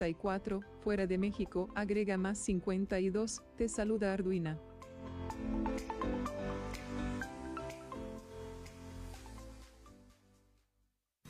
54, fuera de México, agrega más 52, te saluda Arduina.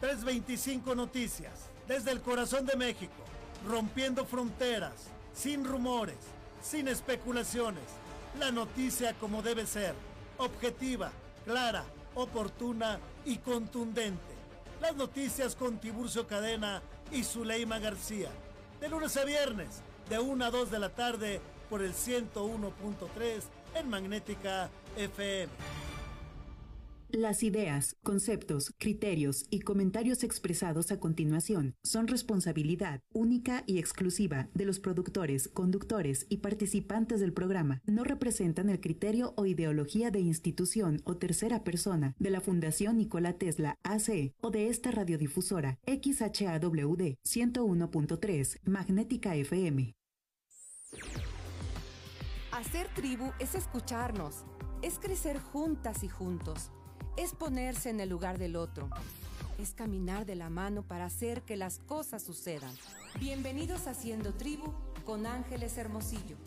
325 Noticias, desde el corazón de México, rompiendo fronteras, sin rumores, sin especulaciones. La noticia como debe ser, objetiva, clara, oportuna y contundente. Las noticias con Tiburcio Cadena y Zuleima García. De lunes a viernes, de 1 a 2 de la tarde, por el 101.3 en Magnética FM. Las ideas, conceptos, criterios y comentarios expresados a continuación son responsabilidad única y exclusiva de los productores, conductores y participantes del programa. No representan el criterio o ideología de institución o tercera persona de la Fundación Nikola Tesla AC o de esta radiodifusora XHAWD 101.3 Magnética FM. Hacer tribu es escucharnos, es crecer juntas y juntos es ponerse en el lugar del otro, es caminar de la mano para hacer que las cosas sucedan. Bienvenidos a Haciendo Tribu con Ángeles Hermosillo.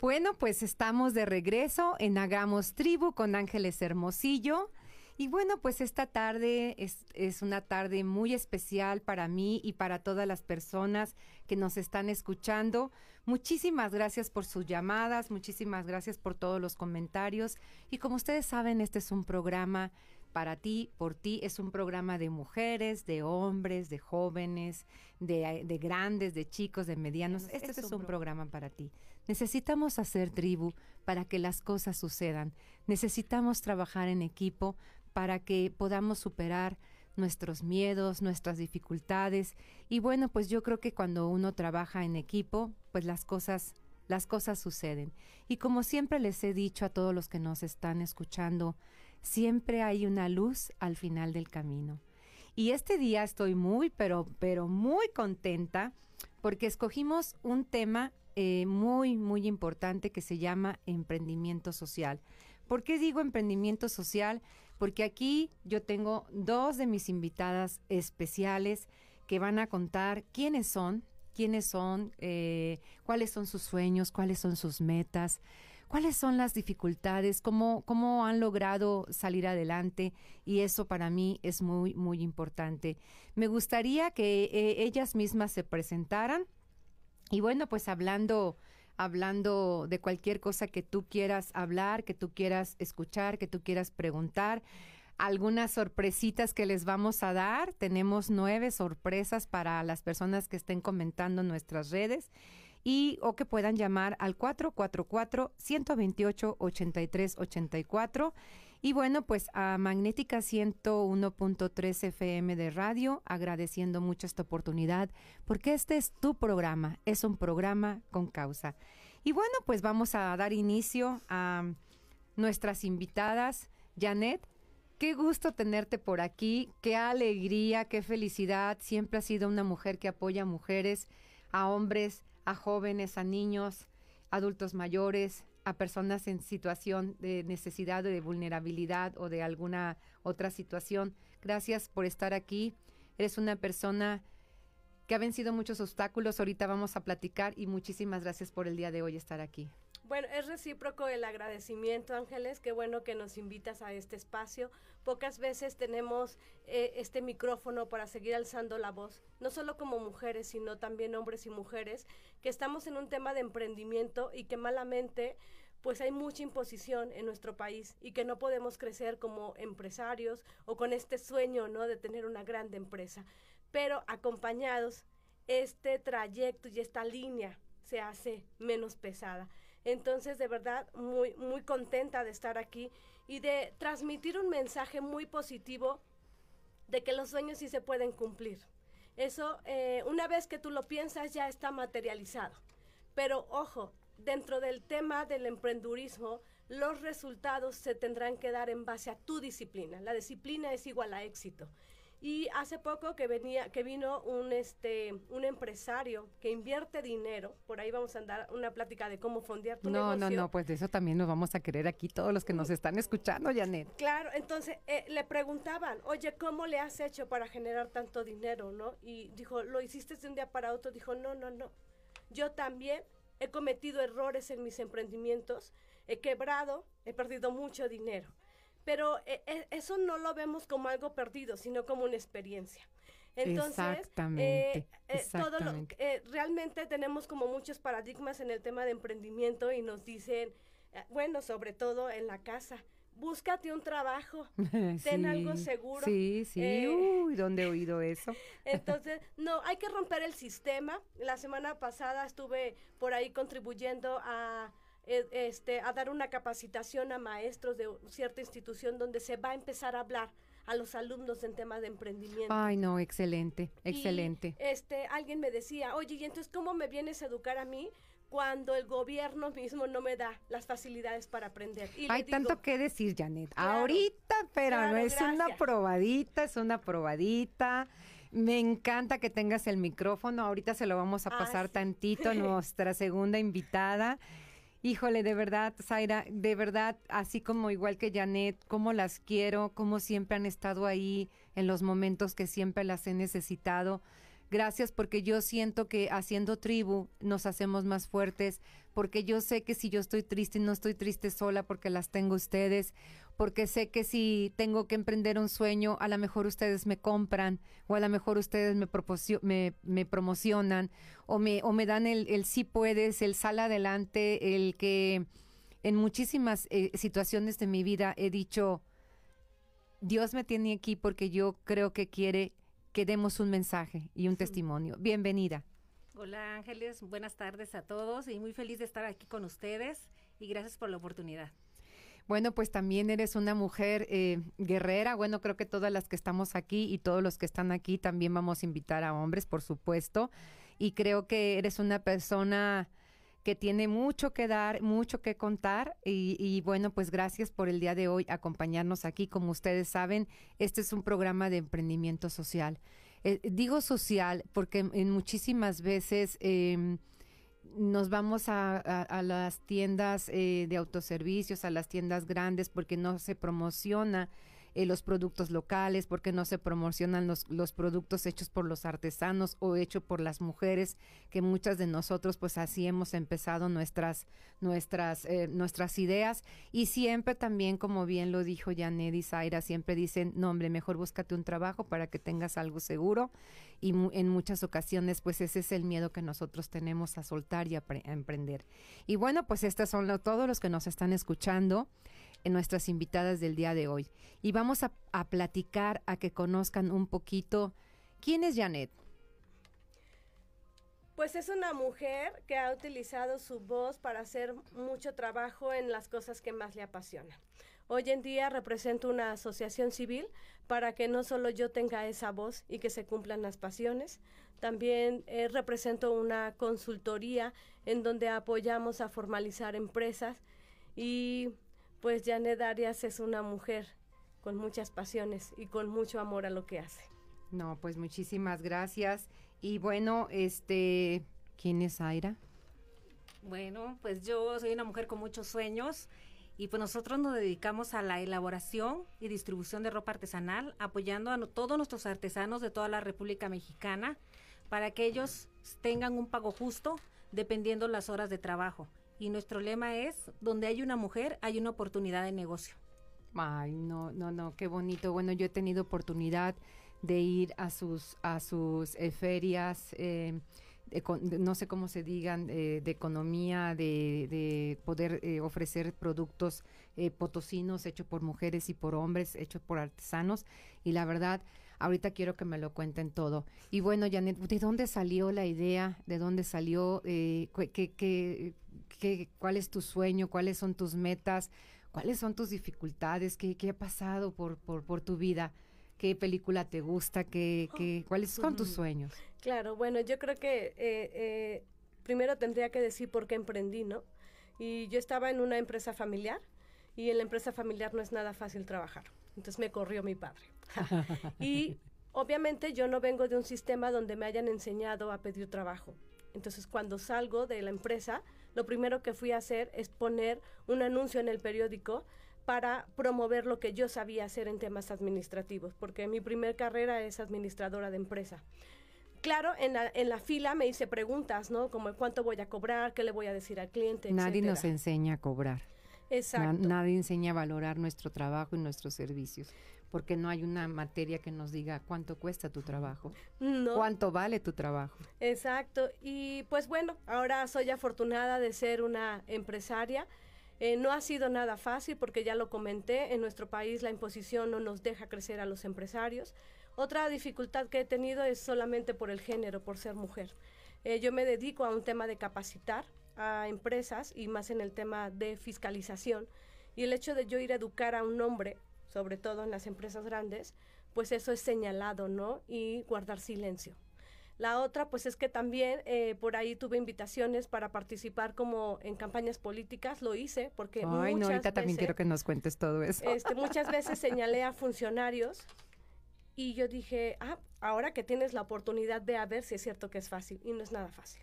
Bueno, pues estamos de regreso en Hagamos Tribu con Ángeles Hermosillo. Y bueno, pues esta tarde es, es, una tarde muy especial para mí y para todas las personas que nos están escuchando. Muchísimas gracias por sus llamadas, muchísimas gracias por todos los comentarios. Y como ustedes saben, este es un programa para ti, por ti, es un programa de mujeres, de hombres, de jóvenes, de, de grandes, de chicos, de medianos. Este, este es un programa para ti. Necesitamos hacer tribu para que las cosas sucedan. Necesitamos trabajar en equipo para que podamos superar nuestros miedos, nuestras dificultades. Y bueno, pues yo creo que cuando uno trabaja en equipo, pues las cosas las cosas suceden. Y como siempre les he dicho a todos los que nos están escuchando, siempre hay una luz al final del camino. Y este día estoy muy, pero, pero muy contenta porque escogimos un tema eh, muy, muy importante que se llama emprendimiento social. ¿Por qué digo emprendimiento social? Porque aquí yo tengo dos de mis invitadas especiales que van a contar quiénes son, quiénes son, eh, cuáles son sus sueños, cuáles son sus metas, cuáles son las dificultades, cómo, cómo han logrado salir adelante y eso para mí es muy, muy importante. Me gustaría que eh, ellas mismas se presentaran y bueno, pues hablando hablando de cualquier cosa que tú quieras hablar, que tú quieras escuchar, que tú quieras preguntar. Algunas sorpresitas que les vamos a dar. Tenemos nueve sorpresas para las personas que estén comentando en nuestras redes y o que puedan llamar al 444 128 8384 y bueno, pues a Magnética 101.3 FM de radio, agradeciendo mucho esta oportunidad, porque este es tu programa, es un programa con causa. Y bueno, pues vamos a dar inicio a nuestras invitadas. Janet, qué gusto tenerte por aquí, qué alegría, qué felicidad. Siempre has sido una mujer que apoya a mujeres, a hombres, a jóvenes, a niños, adultos mayores, a personas en situación de necesidad, de vulnerabilidad o de alguna otra situación. Gracias por estar aquí. Eres una persona que ha vencido muchos obstáculos. Ahorita vamos a platicar y muchísimas gracias por el día de hoy estar aquí. Bueno, es recíproco el agradecimiento, Ángeles. Qué bueno que nos invitas a este espacio. Pocas veces tenemos eh, este micrófono para seguir alzando la voz, no solo como mujeres, sino también hombres y mujeres, que estamos en un tema de emprendimiento y que malamente pues hay mucha imposición en nuestro país y que no podemos crecer como empresarios o con este sueño, ¿no? De tener una grande empresa. Pero acompañados, este trayecto y esta línea se hace menos pesada. Entonces, de verdad, muy, muy contenta de estar aquí y de transmitir un mensaje muy positivo de que los sueños sí se pueden cumplir. Eso, eh, una vez que tú lo piensas, ya está materializado. Pero ojo, dentro del tema del emprendurismo, los resultados se tendrán que dar en base a tu disciplina. La disciplina es igual a éxito. Y hace poco que venía, que vino un este, un empresario que invierte dinero, por ahí vamos a andar una plática de cómo fondear tu no, negocio. No, no, pues de eso también nos vamos a querer aquí todos los que nos están escuchando, Janet. Claro, entonces eh, le preguntaban, oye, ¿cómo le has hecho para generar tanto dinero, no? Y dijo, ¿lo hiciste de un día para otro? Dijo, no, no, no. Yo también he cometido errores en mis emprendimientos, he quebrado, he perdido mucho dinero pero eh, eh, eso no lo vemos como algo perdido, sino como una experiencia. Entonces, exactamente, eh, realmente tenemos como muchos paradigmas en el tema de emprendimiento y nos dicen, bueno, sobre todo en la casa, búscate un trabajo, ten algo seguro. Sí, sí, uy, ¿dónde he oído eso? Entonces, no, hay que romper el sistema. La semana pasada estuve por ahí contribuyendo a eh, este, a dar una capacitación a maestros de cierta institución donde se va a empezar a hablar a los alumnos en temas de emprendimiento. Ay, no, excelente, excelente. este, alguien me decía, oye, ¿y entonces cómo me vienes a educar a mí? cuando el gobierno mismo no me da las facilidades para aprender. Hay tanto que decir, Janet. Ahorita, pero no es una probadita, es una probadita. Me encanta que tengas el micrófono. Ahorita se lo vamos a ah, pasar tantito a nuestra segunda invitada. Híjole, de verdad, Zaira, de verdad, así como igual que Janet, cómo las quiero, cómo siempre han estado ahí en los momentos que siempre las he necesitado. Gracias porque yo siento que haciendo tribu nos hacemos más fuertes, porque yo sé que si yo estoy triste, no estoy triste sola porque las tengo ustedes, porque sé que si tengo que emprender un sueño, a lo mejor ustedes me compran o a lo mejor ustedes me, me, me promocionan o me, o me dan el, el, sí puedes, el sal adelante, el que en muchísimas eh, situaciones de mi vida he dicho, Dios me tiene aquí porque yo creo que quiere que demos un mensaje y un testimonio. Bienvenida. Hola Ángeles, buenas tardes a todos y muy feliz de estar aquí con ustedes y gracias por la oportunidad. Bueno, pues también eres una mujer eh, guerrera. Bueno, creo que todas las que estamos aquí y todos los que están aquí también vamos a invitar a hombres, por supuesto. Y creo que eres una persona que tiene mucho que dar, mucho que contar. Y, bueno, pues gracias por el día de hoy acompañarnos aquí. Como ustedes saben, este es un programa de emprendimiento social. Eh, digo social porque en muchísimas veces... Eh, nos vamos a, las tiendas eh, de autoservicios, a las tiendas grandes, porque no se promociona eh, los productos locales, porque no se promocionan los, los productos hechos por los artesanos o hechos por las mujeres, que muchas de nosotros pues así hemos empezado nuestras, nuestras, eh, nuestras ideas. Y siempre también, como bien lo dijo Janet y Zaira, siempre dicen, no hombre, mejor búscate un trabajo para que tengas algo seguro y en muchas ocasiones pues ese es el miedo que nosotros tenemos a soltar y a, emprender. Y bueno, pues estos son todos los que nos están escuchando en nuestras invitadas del día de hoy. Y vamos a, platicar, a que conozcan un poquito quién es Janet. Pues es una mujer que ha utilizado su voz para hacer mucho trabajo en las cosas que más le apasionan. Hoy en día represento una asociación civil para que no solo yo tenga esa voz y que se cumplan las pasiones, también eh, represento una consultoría en donde apoyamos a formalizar empresas y pues Janet Arias es una mujer con muchas pasiones y con mucho amor a lo que hace. No, pues muchísimas gracias. Y bueno, este, ¿quién es Aira? Bueno, pues yo soy una mujer con muchos sueños y pues nosotros nos dedicamos a la elaboración y distribución de ropa artesanal, apoyando a todos nuestros artesanos de toda la República Mexicana para que ellos tengan un pago justo dependiendo las horas de trabajo. Y nuestro lema es, donde hay una mujer, hay una oportunidad de negocio. Ay, no, no, no, qué bonito. Bueno, yo he tenido oportunidad de ir a sus, a sus eh, ferias, eh, no sé cómo se digan, eh, de economía, de, poder ofrecer productos potosinos hechos por mujeres y por hombres, hechos por artesanos. Y la verdad, ahorita quiero que me lo cuenten todo. Y bueno, Janet, ¿de dónde salió la idea? ¿De dónde salió? ¿qué, qué, ¿Cuál es tu sueño? ¿Cuáles son tus metas? ¿Cuáles son tus dificultades? ¿Qué, qué ha pasado por, por, por tu vida? qué película te gusta, qué, qué, cuáles son tus sueños. Claro, bueno, yo creo que eh, eh, primero tendría que decir por qué emprendí, ¿no? Y yo estaba en una empresa familiar y en la empresa familiar no es nada fácil trabajar. Entonces me corrió mi padre. y obviamente yo no vengo de un sistema donde me hayan enseñado a pedir trabajo. Entonces cuando salgo de la empresa, lo primero que fui a hacer es poner un anuncio en el periódico para promover lo que yo sabía hacer en temas administrativos, porque mi primer carrera es administradora de empresa. Claro, en la, en la fila me hice preguntas, ¿no? Como cuánto voy a cobrar, qué le voy a decir al cliente. Nadie nos enseña a cobrar. Exacto. nadie enseña a valorar nuestro trabajo y nuestros servicios, porque no hay una materia que nos diga cuánto cuesta tu trabajo, no. cuánto vale tu trabajo. Exacto. Y pues bueno, ahora soy afortunada de ser una empresaria eh, no ha sido nada fácil porque ya lo comenté, en nuestro país la imposición no nos deja crecer a los empresarios. Otra dificultad que he tenido es solamente por el género, por ser mujer. Eh, yo me dedico a un tema de capacitar a empresas y más en el tema de fiscalización. Y el hecho de yo ir a educar a un hombre, sobre todo en las empresas grandes, pues eso es señalado, ¿no? Y guardar silencio. La otra, pues es que también eh, por ahí tuve invitaciones para participar como en campañas políticas, lo hice porque Ay, no, ahorita también quiero que nos cuentes todo eso. Este, muchas veces señalé a funcionarios y yo dije, ah, ahora que tienes la oportunidad de a ver si es cierto que es fácil y no es nada fácil.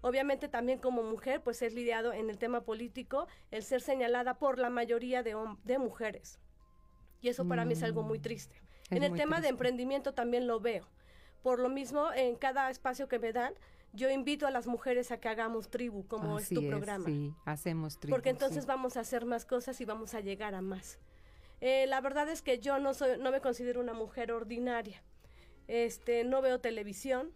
Obviamente también como mujer, pues es lidiado en el tema político el ser señalada por la mayoría de, de mujeres. Y eso para mí es algo muy mm, triste. en el tema de emprendimiento también lo veo por lo mismo, en cada espacio que me dan, yo invito a las mujeres a que hagamos tribu, como es tu programa. Sí, hacemos tribu. Porque entonces vamos a hacer más cosas y vamos a llegar a más. Eh, la verdad es que yo no soy, no me considero una mujer ordinaria. Este, no veo televisión.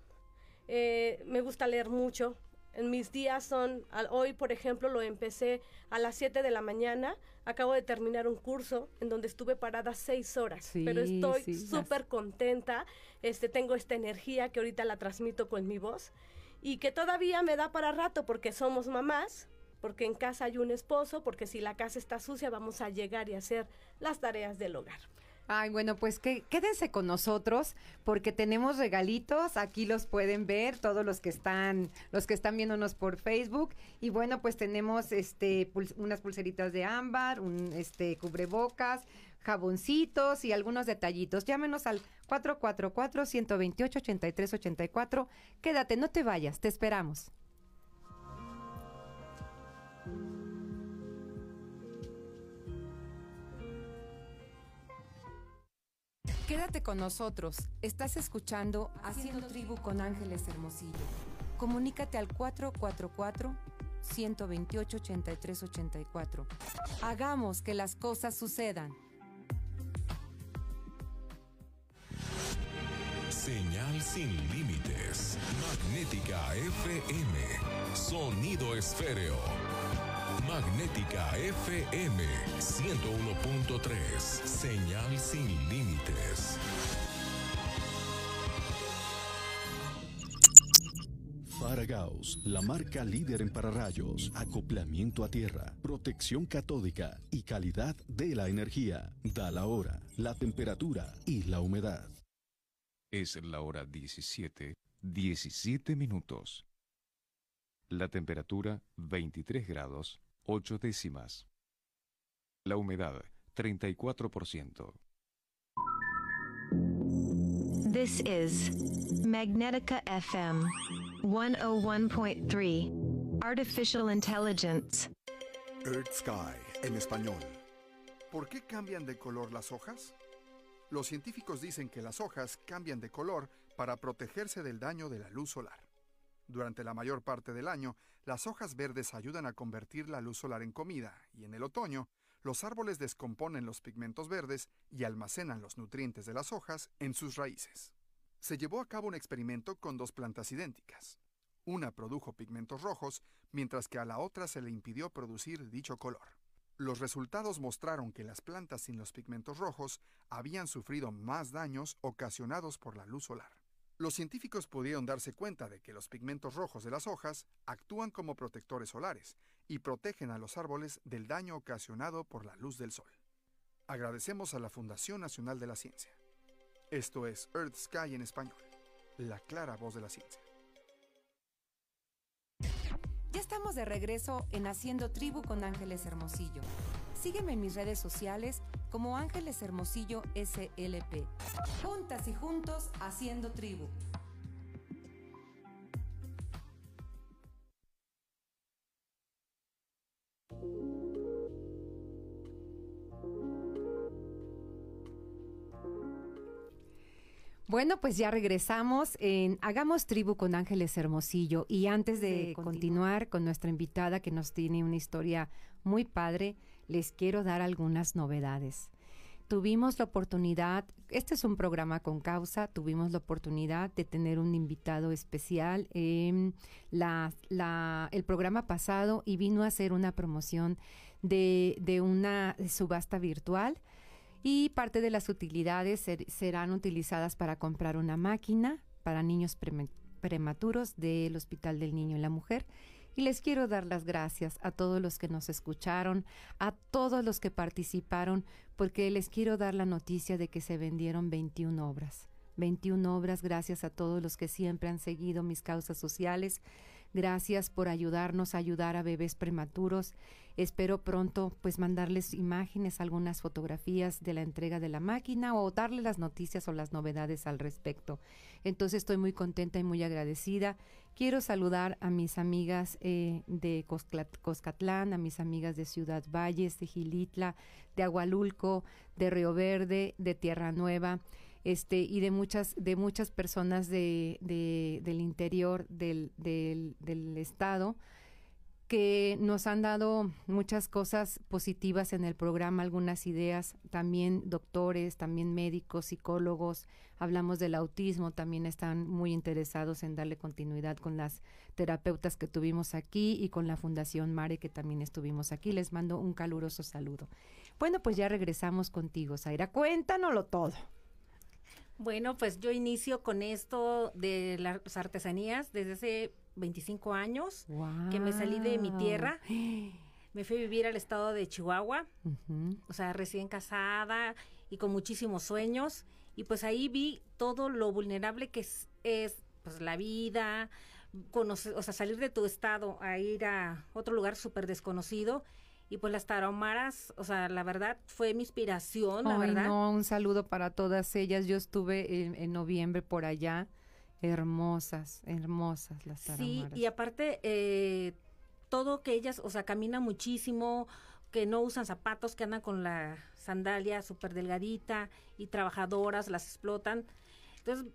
Eh, me gusta leer mucho. En mis días son, hoy por ejemplo lo empecé a las 7 de la mañana, acabo de terminar un curso en donde estuve parada seis horas, pero estoy súper contenta, este, tengo esta energía que ahorita la transmito con mi voz y que todavía me da para rato porque somos mamás, porque en casa hay un esposo, porque si la casa está sucia vamos a llegar y hacer las tareas del hogar. Ay, bueno, pues que, quédense con nosotros porque tenemos regalitos, aquí los pueden ver todos los que están los que están viéndonos por Facebook y bueno, pues tenemos este unas pulseritas de ámbar, un este cubrebocas, jaboncitos y algunos detallitos. Llámenos al 444 128 8384. Quédate, no te vayas, te esperamos. Quédate con nosotros. Estás escuchando Haciendo Tribu con Ángeles Hermosillo. Comunícate al 444 128 8384. Hagamos que las cosas sucedan. Señal sin límites. Magnética FM. Sonido esféreo. Magnética FM 101.3. Señal sin límites. Faragaos, la marca líder en pararrayos, acoplamiento a tierra, protección catódica y calidad de la energía. Da la hora, la temperatura y la humedad. Es la hora 17, 17 minutos. La temperatura 23 grados 8 décimas. La humedad, 34%. This is Magnetica FM 101.3 Artificial Intelligence. Earth Sky en español. ¿Por qué cambian de color las hojas? Los científicos dicen que las hojas cambian de color para protegerse del daño de la luz solar. Durante la mayor parte del año, las hojas verdes ayudan a convertir la luz solar en comida y en el otoño, los árboles descomponen los pigmentos verdes y almacenan los nutrientes de las hojas en sus raíces. Se llevó a cabo un experimento con dos plantas idénticas. Una produjo pigmentos rojos, mientras que a la otra se le impidió producir dicho color. Los resultados mostraron que las plantas sin los pigmentos rojos habían sufrido más daños ocasionados por la luz solar. Los científicos pudieron darse cuenta de que los pigmentos rojos de las hojas actúan como protectores solares y protegen a los árboles del daño ocasionado por la luz del sol. Agradecemos a la Fundación Nacional de la Ciencia. Esto es Earth Sky en español, la clara voz de la ciencia. Ya estamos de regreso en Haciendo Tribu con Ángeles Hermosillo. Sígueme en mis redes sociales como Ángeles Hermosillo SLP. Juntas y juntos haciendo tribu. Bueno, pues ya regresamos en Hagamos Tribu con Ángeles Hermosillo. Y antes de, continuar con nuestra invitada que nos tiene una historia muy padre, les quiero dar algunas novedades. Tuvimos la oportunidad, este es un programa con causa, tuvimos la oportunidad de tener un invitado especial en el programa pasado y vino a hacer una promoción de una subasta virtual y parte de las utilidades serán utilizadas para comprar una máquina para niños prematuros del Hospital del Niño y la Mujer. Y les quiero dar las gracias a todos los que nos escucharon, a todos los que participaron, porque les quiero dar la noticia de que se vendieron 21 obras. 21 obras gracias a todos los que siempre han seguido mis causas sociales. Gracias por ayudarnos a ayudar a bebés prematuros Espero pronto pues mandarles imágenes, algunas fotografías de la entrega de la máquina o darles las noticias o las novedades al respecto. Entonces estoy muy contenta y muy agradecida. Quiero saludar a mis amigas eh, de Coscatlán, a mis amigas de Ciudad Valles, de Gilitla, de Agualulco, de Río Verde, de Tierra Nueva. Este, y de muchas, de muchas personas de, del interior del, del, del estado, que nos han dado muchas cosas positivas en el programa, algunas ideas, también doctores, también médicos, psicólogos, hablamos del autismo, también están muy interesados en darle continuidad con las terapeutas que tuvimos aquí y con la Fundación Mare que también estuvimos aquí. Les mando un caluroso saludo. Bueno, pues ya regresamos contigo, Zaira. Cuéntanoslo todo. Bueno, pues yo inicio con esto de las artesanías desde hace 25 años que me salí de mi tierra. Me fui a vivir al estado de Chihuahua, o sea, recién casada y con muchísimos sueños. Y pues ahí vi todo lo vulnerable que es, es pues la vida, conocer, o sea, salir de tu estado a ir a otro lugar súper desconocido. Y pues las tarahumaras, o sea, la verdad fue mi inspiración, la verdad. No, un saludo para todas ellas. Yo estuve en noviembre por allá Hermosas, hermosas las Sí, y aparte, eh, todo que ellas, o sea, caminan muchísimo, que no usan zapatos, que andan con la sandalia súper delgadita y trabajadoras, las explotan. Entonces,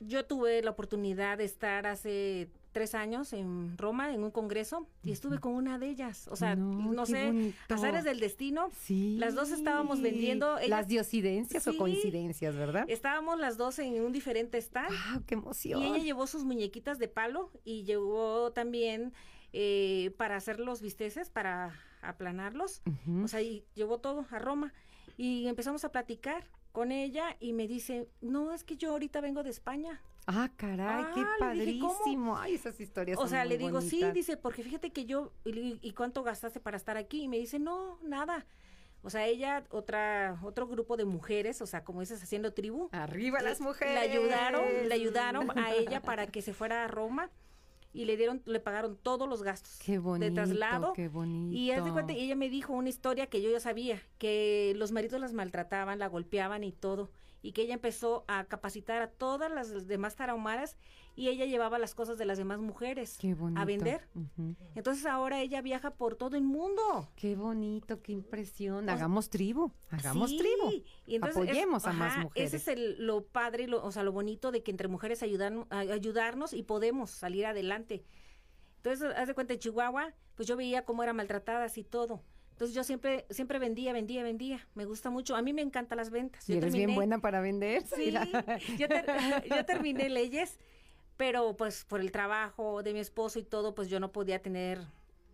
yo tuve la oportunidad de estar hace tres años en Roma en un congreso y estuve con una de ellas. O sea, no, sé, azares del destino. Sí. Las dos estábamos vendiendo. las diosidencias o coincidencias, ¿verdad? Estábamos las dos en un diferente stand. ¡Ah, qué emoción! Y ella llevó sus muñequitas de palo y llevó también eh, para hacer los bisteces, para aplanarlos. O sea, y llevó todo a Roma. Y empezamos a platicar con ella y me dice, no, es que yo ahorita vengo de España. Ah, caray, qué ah, padrísimo. Ay, esas historias. O sea, le digo, sí, dice, porque fíjate que yo, y, cuánto gastaste para estar aquí? Y me dice, no, nada. O sea, ella, otra, otro grupo de mujeres, o sea, como dices, haciendo tribu. Arriba las mujeres. Le ayudaron, le ayudaron a ella para que se fuera a Roma y le dieron, le pagaron todos los gastos qué bonito, de traslado. Qué bonito. Y de cuenta, ella me dijo una historia que yo ya sabía, que los maridos las maltrataban, la golpeaban y todo y que ella empezó a capacitar a todas las demás tarahumaras y ella llevaba las cosas de las demás mujeres a vender. Entonces ahora ella viaja por todo el mundo. Qué bonito, qué impresión. Hagamos tribu, hagamos tribu. Y Apoyemos a más mujeres. Ese es el, lo padre, lo, o sea, lo bonito de que entre mujeres ayudan, ayudarnos y podemos salir adelante. Entonces, haz de cuenta, en Chihuahua, pues yo veía cómo eran maltratadas y todo. Entonces yo siempre siempre vendía, vendía, vendía. Me gusta mucho. A mí me encantan las ventas. ¿Y eres bien buena para vender? Sí, yo, terminé leyes, pero pues por el trabajo de mi esposo y todo, pues yo no podía tener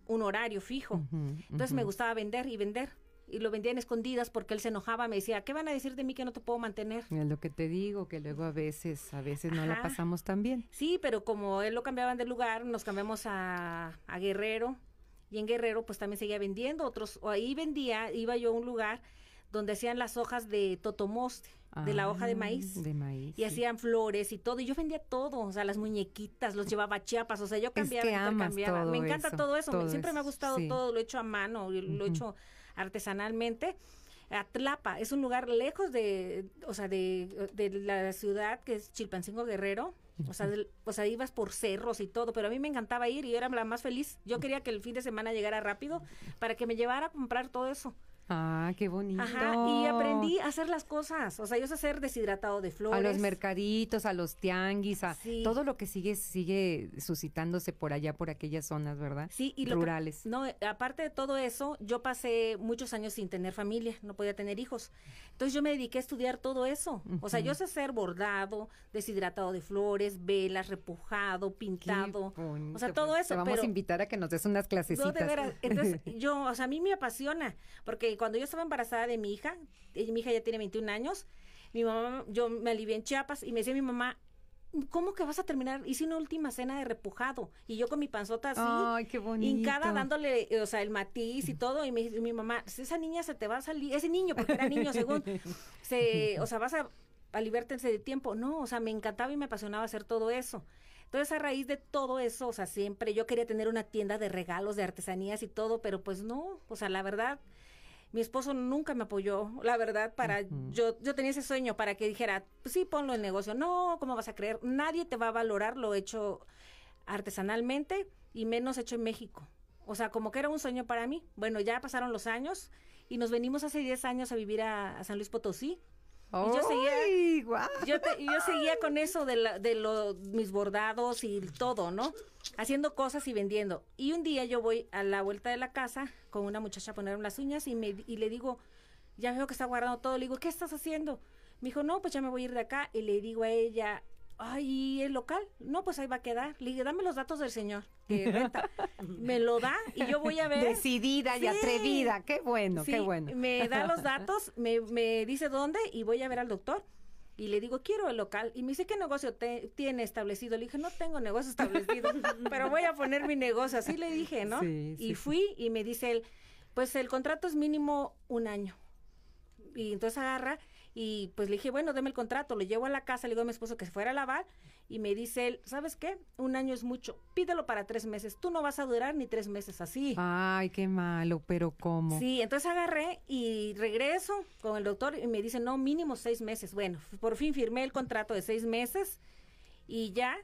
un horario fijo. Entonces me gustaba vender y vender. Y lo vendía en escondidas porque él se enojaba, me decía, ¿qué van a decir de mí que no te puedo mantener? Es lo que te digo, que luego a veces, a veces no la pasamos tan bien. Sí, pero como él lo cambiaban de lugar, nos cambiamos a, a Guerrero, y en Guerrero pues también seguía vendiendo otros, o ahí vendía, iba yo a un lugar donde hacían las hojas de totomoste, de la hoja de maíz. Ah, de maíz. Y hacían flores y todo. Y yo vendía todo, o sea, las muñequitas, los llevaba a chiapas, o sea, yo cambiaba, es Me encanta todo eso. Siempre me ha gustado todo, lo he hecho a mano, lo he hecho artesanalmente. Atlapa es un lugar lejos de, o sea, de, de la ciudad que es Chilpancingo Guerrero. O sea, o sea, ibas por cerros y todo, pero a mí me encantaba ir y yo era la más feliz. Yo quería que el fin de semana llegara rápido para que me llevara a comprar todo eso. Ah, qué bonito. Ajá, y aprendí a hacer las cosas. O sea, yo sé hacer deshidratado de flores. A los mercaditos, a los tianguis, a todo lo que sigue sigue suscitándose por allá, por aquellas zonas, ¿verdad? Sí, y rurales. no, aparte de todo eso, yo pasé muchos años sin tener familia, no podía tener hijos. Entonces yo me dediqué a estudiar todo eso. O sea, yo sé hacer bordado, deshidratado de flores, velas, repujado, pintado. O sea, todo eso. Te vamos a invitar a que nos des unas clasecitas. de veras. Entonces, yo, o sea, a mí me apasiona, porque cuando yo estaba embarazada de mi hija, mi hija ya tiene 21 años, mi mamá, yo me alivié en Chiapas y me decía mi mamá, ¿cómo que vas a terminar? Hice una última cena de repujado y yo con mi panzota así, Ay, qué hincada dándole, o sea, el matiz y todo y, me, mi mamá, esa niña se te va a salir, ese niño, porque era niño según, se, o sea, vas a, a de tiempo. No, o sea, me encantaba y me apasionaba hacer todo eso. Entonces, a raíz de todo eso, o sea, siempre yo quería tener una tienda de regalos, de artesanías y todo, pero pues no, o sea, la verdad, mi esposo nunca me apoyó, la verdad, para yo yo tenía ese sueño para que dijera, pues sí, ponlo en negocio. No, ¿cómo vas a creer? Nadie te va a valorar lo hecho artesanalmente y menos hecho en México. O sea, como que era un sueño para mí. Bueno, ya pasaron los años y nos venimos hace 10 años a vivir a San Luis Potosí y yo seguía, yo, yo, seguía con eso de, la, de los, mis bordados y todo, ¿no? Haciendo cosas y vendiendo. Y un día yo voy a la vuelta de la casa con una muchacha a ponerme las uñas y, me, y le digo, ya veo que está guardando todo. Le digo, ¿qué estás haciendo? Me dijo, no, pues ya me voy a ir de acá. Y le digo a ella, ay, el local, no, pues ahí va a quedar. Le dije, dame los datos del señor me lo da y yo voy a ver. Decidida y atrevida, qué bueno, qué bueno. Me da los datos, me, me, dice dónde y voy a ver al doctor. Y le digo, quiero el local. Y me dice, ¿qué negocio tiene establecido? Le dije, no tengo negocio establecido, pero voy a poner mi negocio. Así le dije, ¿no? y fui y me dice él, pues el contrato es mínimo un año. Y entonces agarra y pues le dije, bueno, deme el contrato, lo llevo a la casa, le digo a mi esposo que se fuera a lavar y me dice él, ¿sabes qué? Un año es mucho, pídelo para tres meses, tú no vas a durar ni tres meses así. Ay, qué malo, pero ¿cómo? Sí, entonces agarré y regreso con el doctor y me dice, no, mínimo seis meses. Bueno, por fin firmé el contrato de seis meses y ya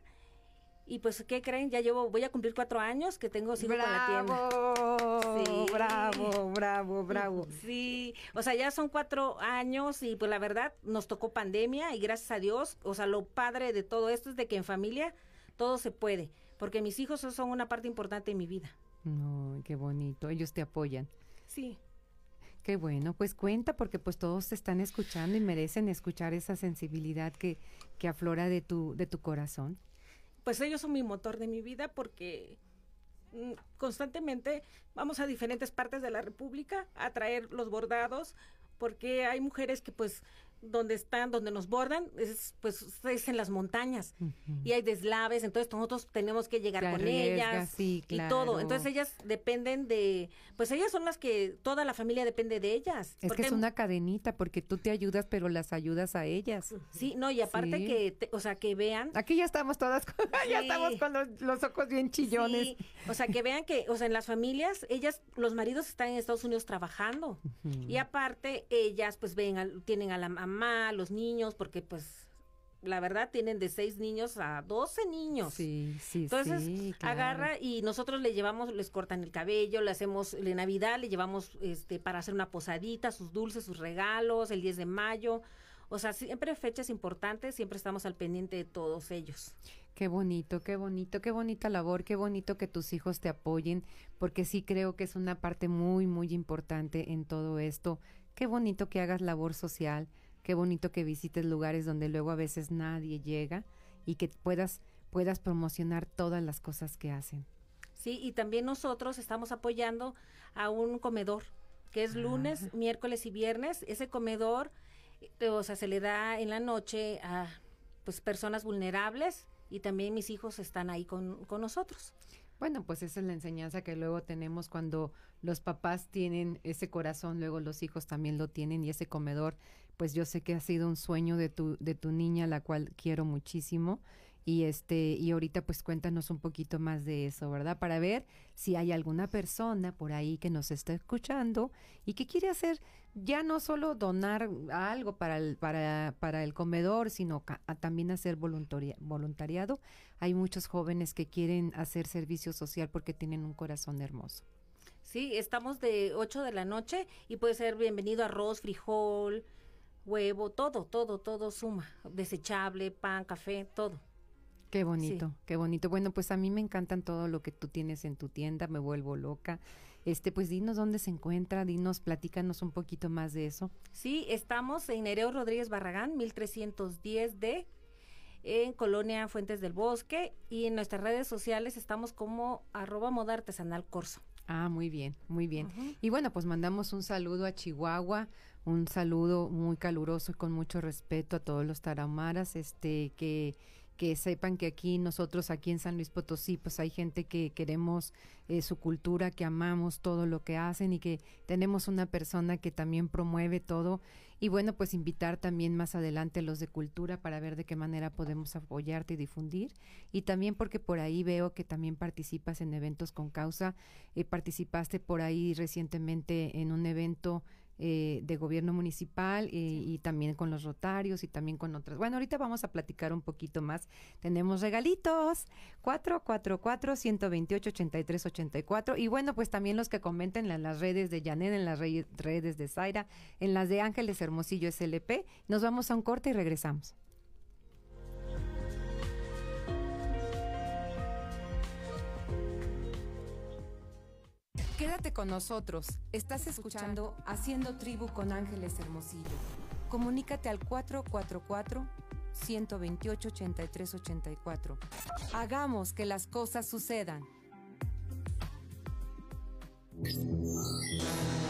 y pues, ¿qué creen? Ya llevo, voy a cumplir cuatro años que tengo sigo con la tienda. Sí. Bravo, bravo, bravo. Sí, o sea, ya son cuatro años y pues la verdad nos tocó pandemia y gracias a Dios, o sea, lo padre de todo esto es de que en familia todo se puede, porque mis hijos son una parte importante de mi vida. No, qué bonito, ellos te apoyan. Sí. Qué bueno, pues cuenta porque pues todos te están escuchando y merecen escuchar esa sensibilidad que, que aflora de tu, de tu corazón pues ellos son mi motor de mi vida porque mm, constantemente vamos a diferentes partes de la República a traer los bordados porque hay mujeres que pues donde están, donde nos bordan, es, pues es en las montañas y hay deslaves, entonces nosotros tenemos que llegar con ellas y todo. Entonces ellas dependen de, pues ellas son las que toda la familia depende de ellas. Es que es una cadenita porque tú te ayudas, pero las ayudas a ellas. Sí, no, y aparte que, o sea, que vean. Aquí ya estamos todas, con, ya estamos con los, ojos bien chillones. o sea, que vean que, o sea, en las familias, ellas, los maridos están en Estados Unidos trabajando y aparte ellas, pues ven, tienen a la mamá, los niños, porque pues la verdad tienen de seis niños a doce niños. Sí, sí, Entonces sí, agarra y nosotros le llevamos, les cortan el cabello, le hacemos de Navidad, le llevamos este para hacer una posadita, sus dulces, sus regalos, el 10 de mayo. O sea, siempre fechas importantes, siempre estamos al pendiente de todos ellos. Qué bonito, qué bonito, qué bonita labor, qué bonito que tus hijos te apoyen, porque sí creo que es una parte muy, muy importante en todo esto. Qué bonito que hagas labor social, qué bonito que visites lugares donde luego a veces nadie llega y que puedas, puedas promocionar todas las cosas que hacen. Sí, y también nosotros estamos apoyando a un comedor, que es lunes, Ah. miércoles y viernes. Ese comedor, eh, o sea, se le da en la noche a pues personas vulnerables y también mis hijos están ahí con, con nosotros. Bueno, pues esa es la enseñanza que luego tenemos cuando los papás tienen ese corazón, luego los hijos también lo tienen y ese comedor, pues yo sé que ha sido un sueño de tu de tu niña, la cual quiero muchísimo y este y ahorita pues cuéntanos un poquito más de eso, ¿verdad? Para ver si hay alguna persona por ahí que nos está escuchando y que quiere hacer ya no solo donar algo para el para para el comedor, sino ca- también hacer voluntaria- voluntariado. Hay muchos jóvenes que quieren hacer servicio social porque tienen un corazón hermoso. Sí, estamos de 8 de la noche y puede ser bienvenido arroz, frijol, huevo, todo, todo, todo suma. Desechable, pan, café, todo. Qué bonito, qué bonito. Bueno, pues a mí me encantan todo lo que tú tienes en tu tienda, me vuelvo loca. Este, pues dinos dónde se encuentra, dinos, platícanos un poquito más de eso. Sí, estamos en Nereo Rodríguez Barragán, 1310D, en Colonia Fuentes del Bosque, y en nuestras redes sociales estamos como arroba moda artesanal corso. Ah, muy bien, muy bien. Y bueno, pues mandamos un saludo a Chihuahua, un saludo muy caluroso y con mucho respeto a todos los tarahumaras, este, que que sepan que aquí nosotros aquí en San Luis Potosí pues hay gente que queremos eh, su cultura, que amamos todo lo que hacen y que tenemos una persona que también promueve todo. Y bueno pues invitar también más adelante los de cultura para ver de qué manera podemos apoyarte y difundir. Y también porque por ahí veo que también participas en eventos con causa, eh, participaste por ahí recientemente en un evento eh, de gobierno municipal eh, y también con los rotarios y también con otras. Bueno, ahorita vamos a platicar un poquito más. Tenemos regalitos. 444-128-8384. Y bueno, pues también los que comenten en las redes de Janet, en las re- redes de Zaira, en las de Ángeles Hermosillo SLP. Nos vamos a un corte y regresamos. Quédate con nosotros. Estás escuchando Haciendo Tribu con Ángeles Hermosillo. Comunícate al 444 128 8384. Hagamos que las cosas sucedan.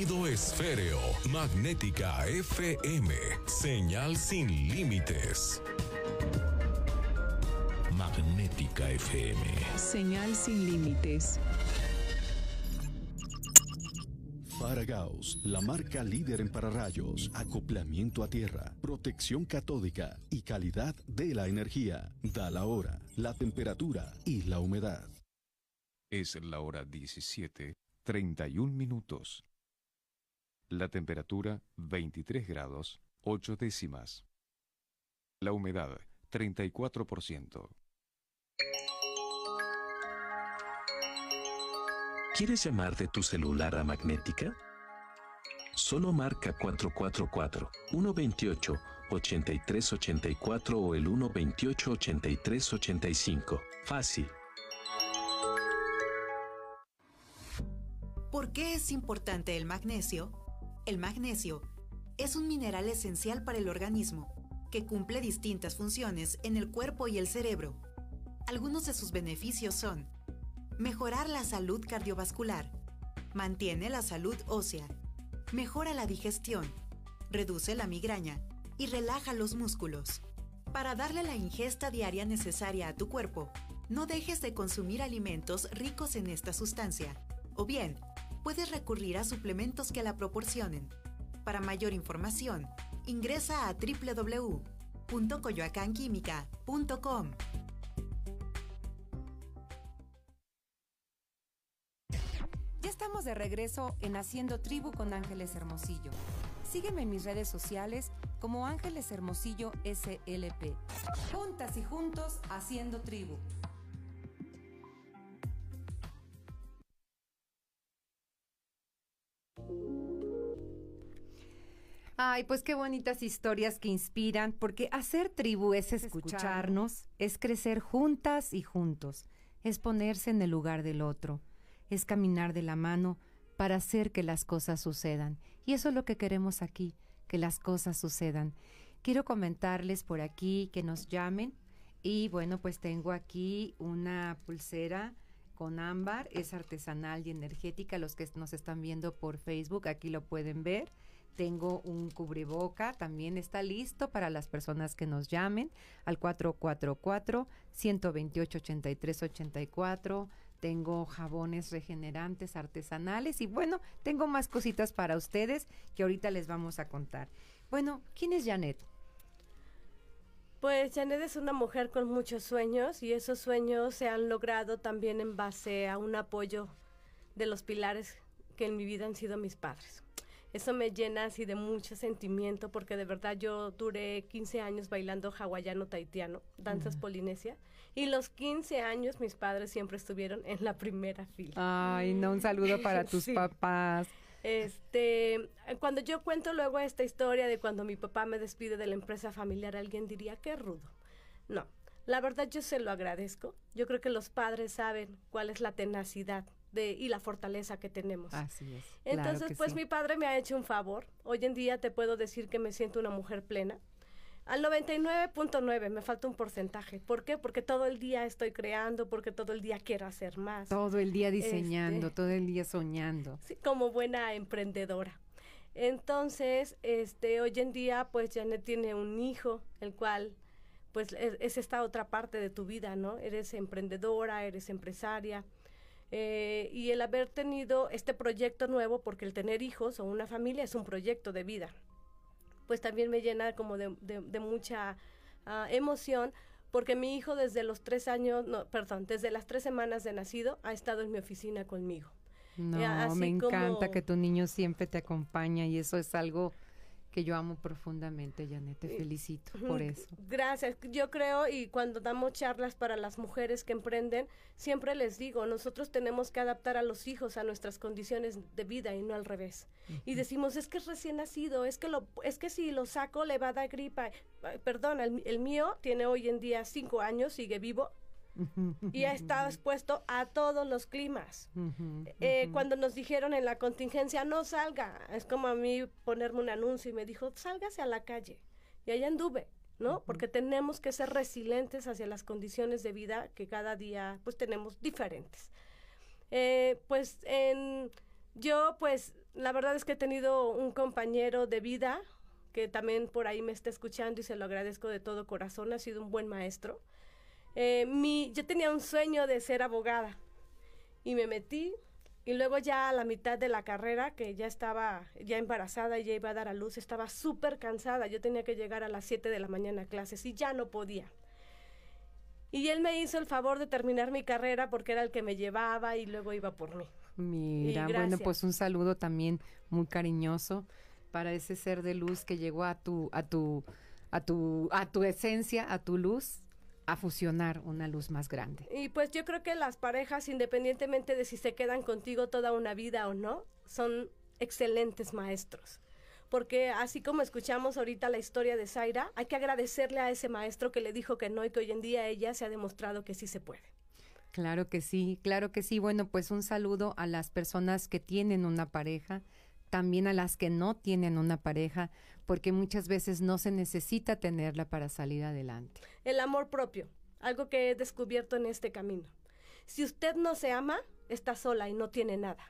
esféreo, magnética FM, señal sin límites. Magnética FM. Señal sin límites. Faragaos, la marca líder en pararrayos, acoplamiento a tierra, protección catódica y calidad de la energía. Da la hora, la temperatura y la humedad. Es la hora 17, 31 minutos. La temperatura 23 grados, 8 décimas. La humedad 34%. ¿Quieres llamar de tu celular a Magnética? Solo marca 444-128-8384 o el 128-8385. Fácil. ¿Por qué es importante el magnesio? El magnesio es un mineral esencial para el organismo que cumple distintas funciones en el cuerpo y el cerebro. Algunos de sus beneficios son mejorar la salud cardiovascular, mantiene la salud ósea, mejora la digestión, reduce la migraña y relaja los músculos. Para darle la ingesta diaria necesaria a tu cuerpo, no dejes de consumir alimentos ricos en esta sustancia. O bien, puedes recurrir a suplementos que la proporcionen. Para mayor información, ingresa a www.coyoacanquímica.com. Ya estamos de regreso en Haciendo Tribu con Ángeles Hermosillo. Sígueme en mis redes sociales como Ángeles Hermosillo SLP. Juntas y juntos haciendo tribu. Ay, pues qué bonitas historias que inspiran, porque hacer tribu es escucharnos, es crecer juntas y juntos, es ponerse en el lugar del otro, es caminar de la mano para hacer que las cosas sucedan. Y eso es lo que queremos aquí, que las cosas sucedan. Quiero comentarles por aquí que nos llamen y bueno, pues tengo aquí una pulsera con ámbar, es artesanal y energética, los que nos están viendo por Facebook, aquí lo pueden ver. Tengo un cubreboca, también está listo para las personas que nos llamen al 444-128-8384. Tengo jabones regenerantes artesanales y bueno, tengo más cositas para ustedes que ahorita les vamos a contar. Bueno, ¿quién es Janet? Pues Janet es una mujer con muchos sueños y esos sueños se han logrado también en base a un apoyo de los pilares que en mi vida han sido mis padres eso me llena así de mucho sentimiento porque de verdad yo duré 15 años bailando hawaiano taitiano, danzas polinesia, y los 15 años mis padres siempre estuvieron en la primera fila. Ay, no, un saludo para tus papás. Este, cuando yo cuento luego esta historia de cuando mi papá me despide de la empresa familiar, alguien diría, qué rudo. No, la verdad yo se lo agradezco. Yo creo que los padres saben cuál es la tenacidad de, y la fortaleza que tenemos. Así es. Entonces, pues mi padre me ha hecho un favor. Hoy en día te puedo decir que me siento una mujer plena. Al 99.9 me falta un porcentaje. ¿Por qué? Porque todo el día estoy creando, porque todo el día quiero hacer más. Todo el día diseñando, este, todo el día soñando. Sí, como buena emprendedora. Entonces, este, hoy en día, pues Janet tiene un hijo, el cual, pues es esta otra parte de tu vida, ¿no? Eres emprendedora, eres empresaria, eh, y el haber tenido este proyecto nuevo, porque el tener hijos o una familia es un proyecto de vida, pues también me llena como de, mucha ah, emoción, porque mi hijo desde los tres años, no, perdón, desde las tres semanas de nacido ha estado en mi oficina conmigo. No, me encanta que tu niño siempre te acompaña y eso es algo que yo amo profundamente, Janet. Te felicito por eso. Gracias. Yo creo, y cuando damos charlas para las mujeres que emprenden, siempre les digo, nosotros tenemos que adaptar a los hijos a nuestras condiciones de vida y no al revés. Y decimos, es que es recién nacido, es que, lo, es que si lo saco le va a dar gripa. Perdón, el, el mío tiene hoy en día cinco años, sigue vivo, y ha estado expuesto a todos los climas. Eh, cuando nos dijeron en la contingencia, no salga, es como a mí ponerme un anuncio y me dijo, sálgase a la calle. Y allá anduve, ¿no? Porque tenemos que ser resilientes hacia las condiciones de vida que cada día pues tenemos diferentes. Eh, pues en, yo pues la verdad es que he tenido un compañero de vida que también por ahí me está escuchando y se lo agradezco de todo corazón, ha sido un buen maestro eh, mi, yo tenía un sueño de ser abogada y me metí y luego ya a la mitad de la carrera, que ya estaba ya embarazada y ya iba a dar a luz, estaba súper cansada. Yo tenía que llegar a las 7 de la mañana a clases y ya no podía. Y él me hizo el favor de terminar mi carrera porque era el que me llevaba y luego iba por mí. Mira, bueno, pues un saludo también muy cariñoso para ese ser de luz que llegó a tu a tu a tu a tu esencia, a tu luz a fusionar una luz más grande. Y pues yo creo que las parejas, independientemente de si se quedan contigo toda una vida o no, son excelentes maestros. Porque así como escuchamos ahorita la historia de Zaira, hay que agradecerle a ese maestro que le dijo que no y que hoy en día ella se ha demostrado que sí se puede. Claro que sí, claro que sí. Bueno, pues un saludo a las personas que tienen una pareja, también a las que no tienen una pareja, porque muchas veces no se necesita tenerla para salir adelante. El amor propio, algo que he descubierto en este camino. Si usted no se ama, está sola y no tiene nada.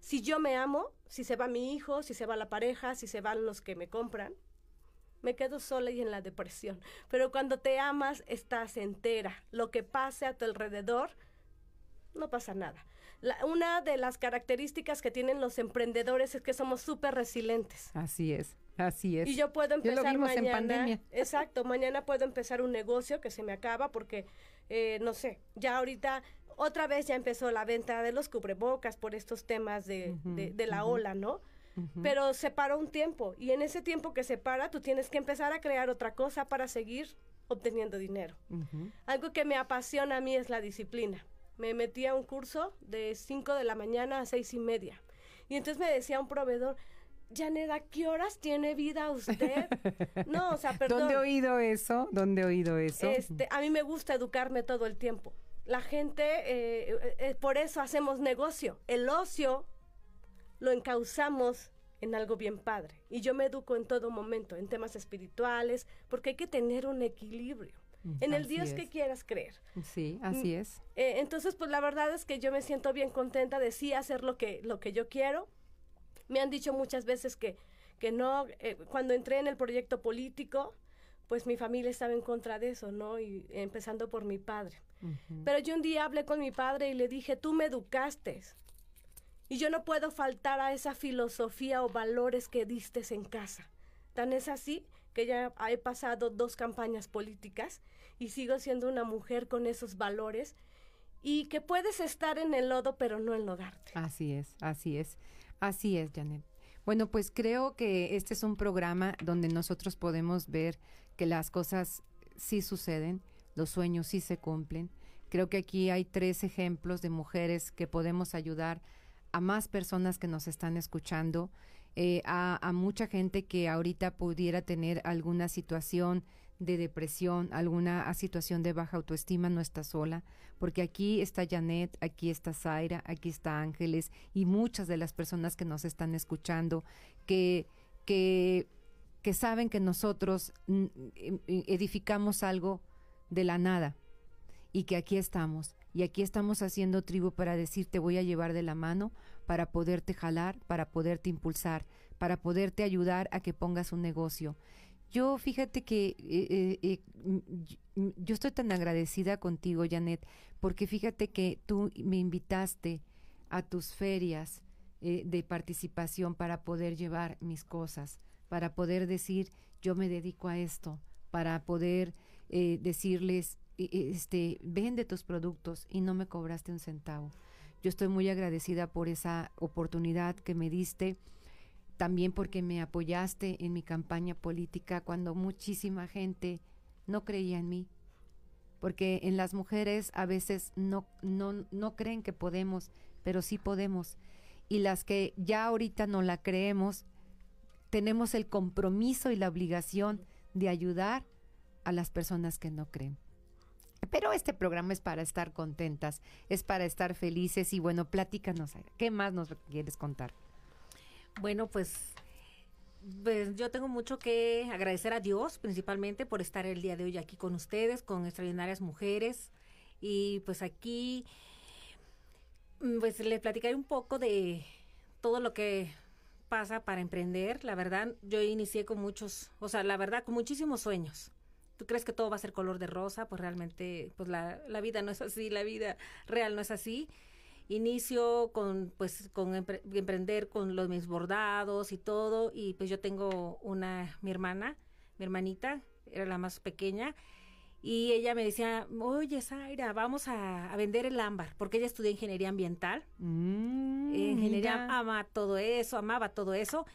Si yo me amo, si se va mi hijo, si se va la pareja, si se van los que me compran, me quedo sola y en la depresión. Pero cuando te amas, estás entera. Lo que pase a tu alrededor, no pasa nada. una de las características que tienen los emprendedores es que somos súper resilientes. Así es. Así es. Y yo puedo empezar mañana. En pandemia. Exacto, mañana puedo empezar un negocio que se me acaba porque, eh, no sé, ya ahorita otra vez ya empezó la venta de los cubrebocas por estos temas de, de, la ola, ¿no? Pero se paró un tiempo y en ese tiempo que se para tú tienes que empezar a crear otra cosa para seguir obteniendo dinero. Algo que me apasiona a mí es la disciplina. Me metí a un curso de 5 de la mañana a seis y media. Y entonces me decía un proveedor, Janet, ¿a qué horas tiene vida usted? No, o sea, perdón. ¿Dónde he oído eso? ¿Dónde he oído eso? Este, a mí me gusta educarme todo el tiempo. La gente, eh, eh, por eso hacemos negocio. El ocio lo encauzamos en algo bien padre. Y yo me educo en todo momento, en temas espirituales, porque hay que tener un equilibrio. Mm, en el Dios que quieras creer. Sí, así mm, es. Eh, entonces, pues la verdad es que yo me siento bien contenta de sí hacer lo que, lo que yo quiero. Me han dicho muchas veces que, que no, eh, cuando entré en el proyecto político, pues mi familia estaba en contra de eso, ¿no? Y empezando por mi padre. Pero yo un día hablé con mi padre y le dije, tú me educaste, y yo no puedo faltar a esa filosofía o valores que diste en casa. Tan es así que ya he pasado dos campañas políticas y sigo siendo una mujer con esos valores y que puedes estar en el lodo pero no enlodarte. Así es, así es, así es, Janet. Bueno, pues creo que este es un programa donde nosotros podemos ver que las cosas sí suceden, los sueños sí se cumplen. Creo que aquí hay tres ejemplos de mujeres que podemos ayudar a más personas que nos están escuchando, eh, a, mucha gente que ahorita pudiera tener alguna situación de depresión, alguna situación de baja autoestima, no está sola, porque aquí está Janet, aquí está Zaira, aquí está Ángeles y muchas de las personas que nos están escuchando que, que, que saben que nosotros mm, em, edificamos algo de la nada y que aquí estamos y aquí estamos haciendo tribu para decirte voy a llevar de la mano para poderte jalar, para poderte impulsar, para poderte ayudar a que pongas un negocio. Yo fíjate que eh, eh, eh, yo estoy tan agradecida contigo, Janet, porque fíjate que tú me invitaste a tus ferias de participación para poder llevar mis cosas, para poder decir yo me dedico a esto, para poder decirles este, vende tus productos y no me cobraste un centavo. Yo estoy muy agradecida por esa oportunidad que me diste, también porque me apoyaste en mi campaña política cuando muchísima gente no creía en mí. Porque en las mujeres a veces no, no, no creen que podemos, pero sí podemos. Y las que ya ahorita no la creemos, tenemos el compromiso y la obligación de ayudar a las personas que no creen. Pero este programa es para estar contentas, es para estar felices y bueno, platícanos, ¿qué más nos quieres contar? Bueno, pues, pues yo tengo mucho que agradecer a Dios principalmente por estar el día de hoy aquí con ustedes, con extraordinarias mujeres y pues aquí pues le platicaré un poco de todo lo que pasa para emprender. La verdad, yo inicié con muchos, o sea, la verdad, con muchísimos sueños tú crees que todo va a ser color de rosa, pues realmente, pues la, la vida no es así, la vida real no es así. Inicio con, pues, con emprender con los mis bordados y todo, y pues yo tengo una, mi hermana, mi hermanita, era la más pequeña, y ella me decía, oye, Zaira, vamos a, vender el ámbar, porque ella estudia ingeniería ambiental. Mm, ingeniería ama todo eso, amaba todo eso.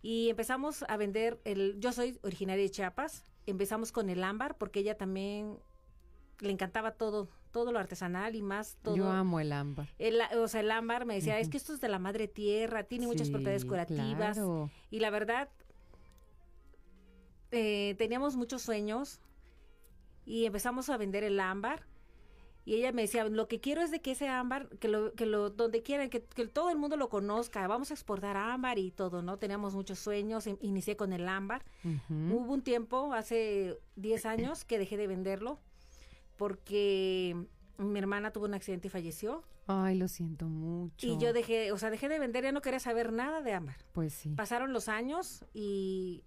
Y empezamos a vender el, yo soy originaria de Chiapas, empezamos con el ámbar porque ella también le encantaba todo, todo lo artesanal y más todo. Yo amo el ámbar. o sea, el ámbar me decía, es que esto es de la madre tierra, tiene muchas propiedades curativas. Y la verdad, eh, teníamos muchos sueños y empezamos a vender el ámbar y ella me decía, lo que quiero es de que ese ámbar, que lo, que lo, donde quieran, que, todo el mundo lo conozca, vamos a exportar ámbar y todo, ¿no? Teníamos muchos sueños, inicié con el ámbar. Hubo un tiempo, hace 10 años, que dejé de venderlo porque mi hermana tuvo un accidente y falleció. Ay, lo siento mucho. Y yo dejé, o sea, dejé de vender, ya no quería saber nada de ámbar. Pues sí. Pasaron los años y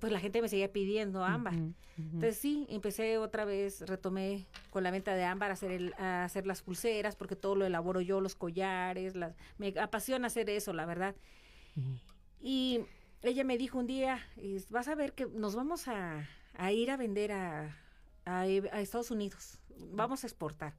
pues la gente me seguía pidiendo ámbar. Entonces sí, empecé otra vez, retomé con la venta de ámbar a hacer, el, a hacer las pulseras, porque todo lo elaboro yo, los collares, las, me apasiona hacer eso, la verdad. Y ella me dijo un día, vas a ver que nos vamos a, ir a vender a, a, Estados Unidos, vamos a exportar.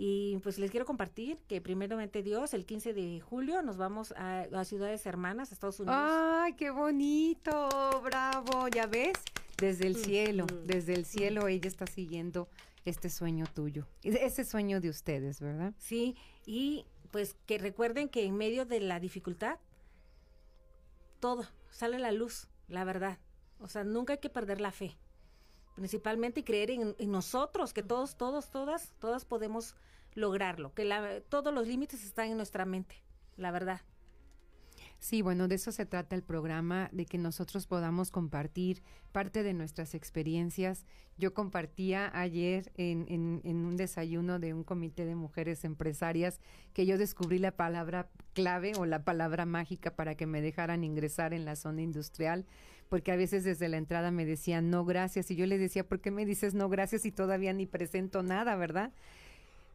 Y pues les quiero compartir que primeramente Dios, el 15 de julio nos vamos a, las ciudades hermanas, Estados Unidos. ¡Ay, qué bonito! ¡Bravo! ¿Ya ves? Desde el cielo, desde el cielo ella está siguiendo este sueño tuyo, ese sueño de ustedes, ¿verdad? Sí, y pues que recuerden que en medio de la dificultad, todo sale a la luz, la verdad. O sea, nunca hay que perder la fe principalmente y creer en, nosotros, que todos, todos, todas, todas podemos lograrlo, que la, todos los límites están en nuestra mente, la verdad. Sí, bueno, de eso se trata el programa, de que nosotros podamos compartir parte de nuestras experiencias. Yo compartía ayer en, en, en, un desayuno de un comité de mujeres empresarias que yo descubrí la palabra clave o la palabra mágica para que me dejaran ingresar en la zona industrial porque a veces desde la entrada me decían no gracias y yo le decía, ¿por qué me dices no gracias y todavía ni presento nada, verdad?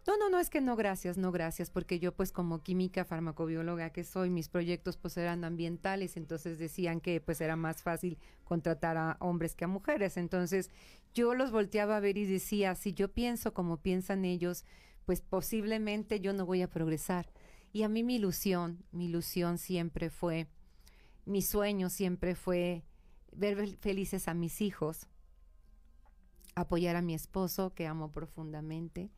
No, no, no es que no gracias, no gracias, porque yo pues como química farmacobióloga que soy, mis proyectos pues eran ambientales, entonces decían que pues era más fácil contratar a hombres que a mujeres. Entonces yo los volteaba a ver y decía, si yo pienso como piensan ellos, pues posiblemente yo no voy a progresar. Y a mí mi ilusión, mi ilusión siempre fue, mi sueño siempre fue ver felices a mis hijos, apoyar a mi esposo, que amo profundamente,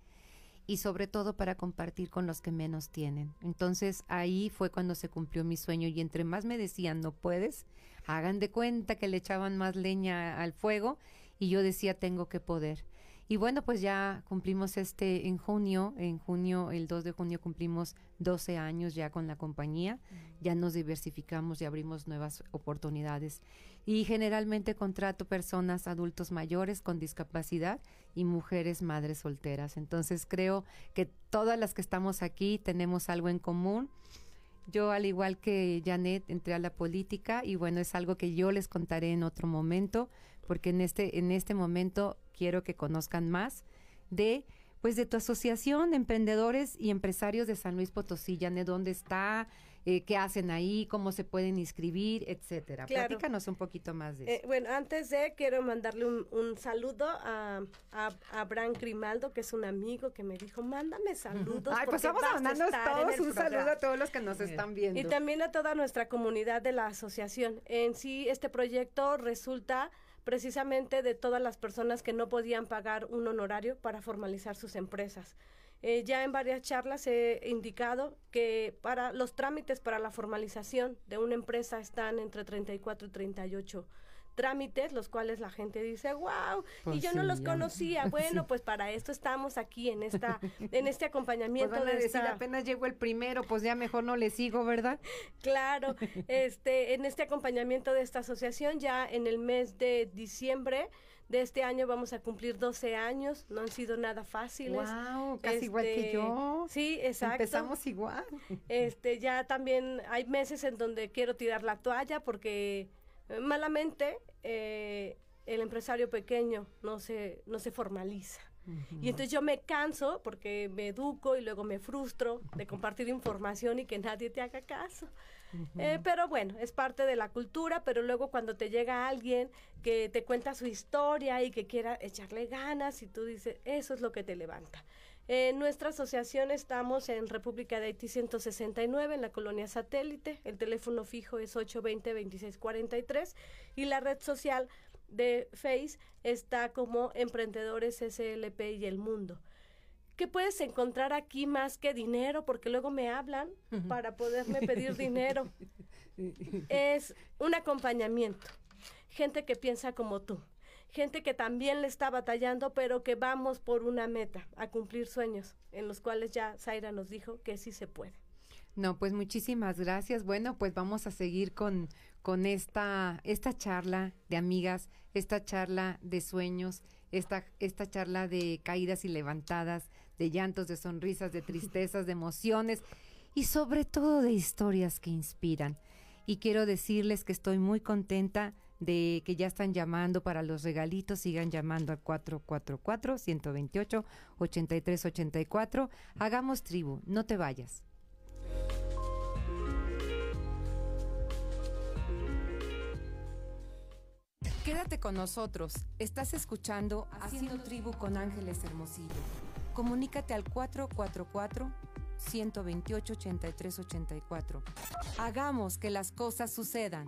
y sobre todo para compartir con los que menos tienen. Entonces ahí fue cuando se cumplió mi sueño y entre más me decían, no puedes, hagan de cuenta que le echaban más leña al fuego y yo decía, tengo que poder. Y bueno, pues ya cumplimos este en junio, en junio, el 2 de junio cumplimos 12 años ya con la compañía, ya nos diversificamos y abrimos nuevas oportunidades. Y generalmente contrato personas adultos mayores con discapacidad y mujeres madres solteras. Entonces creo que todas las que estamos aquí tenemos algo en común. Yo, al igual que Janet, entré a la política y bueno, es algo que yo les contaré en otro momento, porque en este, en este momento quiero que conozcan más de pues de tu asociación emprendedores y empresarios de San Luis Potosí, Janet, dónde está, eh, qué hacen ahí, cómo se pueden inscribir, etcétera. Platícanos un poquito más de eh, eso. bueno, antes de quiero mandarle un, saludo a, a, Abraham Grimaldo, que es un amigo que me dijo, mándame saludos. Ay, pues vamos a mandarnos todos un saludo a todos los que nos están viendo. Y también a toda nuestra comunidad de la asociación. En sí, este proyecto resulta precisamente de todas las personas que no podían pagar un honorario para formalizar sus empresas. Eh, ya en varias charlas he indicado que para los trámites para la formalización de una empresa están entre 34 y 38 trámites, los cuales la gente dice, wow, y pues yo no los conocía. Bueno, pues para esto estamos aquí en esta, en este acompañamiento pues de decir, apenas llegó el primero, pues ya mejor no le sigo, ¿verdad? Claro, este, en este acompañamiento de esta asociación, ya en el mes de diciembre, de este año vamos a cumplir 12 años, no han sido nada fáciles. Wow, casi igual que este, yo. Sí, exacto. Empezamos igual. Este, ya también hay meses en donde quiero tirar la toalla porque malamente eh, el empresario pequeño no se, no se formaliza. Y entonces yo me canso porque me educo y luego me frustro de compartir información y que nadie te haga caso. Eh, pero bueno, es parte de la cultura, pero luego cuando te llega alguien que te cuenta su historia y que quiera echarle ganas y tú dices, eso es lo que te levanta. En nuestra asociación estamos en República de Haití 169, en la colonia satélite. El teléfono fijo es 820-2643 y la red social de Face está como Emprendedores SLP y El Mundo. ¿Qué puedes encontrar aquí más que dinero? Porque luego me hablan para poderme pedir dinero. Es un acompañamiento. Gente que piensa como tú gente que también le está batallando, pero que vamos por una meta, a cumplir sueños, en los cuales ya Zaira nos dijo que sí se puede. No, pues muchísimas gracias. Bueno, pues vamos a seguir con, con esta, esta charla de amigas, esta charla de sueños, esta, esta charla de caídas y levantadas, de llantos, de sonrisas, de tristezas, de emociones y sobre todo de historias que inspiran. Y quiero decirles que estoy muy contenta de que ya están llamando para los regalitos, sigan llamando al 444-128-8384. Hagamos tribu, no te vayas. Quédate con nosotros. Estás escuchando Haciendo Tribu con Ángeles Hermosillo. Comunícate al 444 128 8384. Hagamos que las cosas sucedan.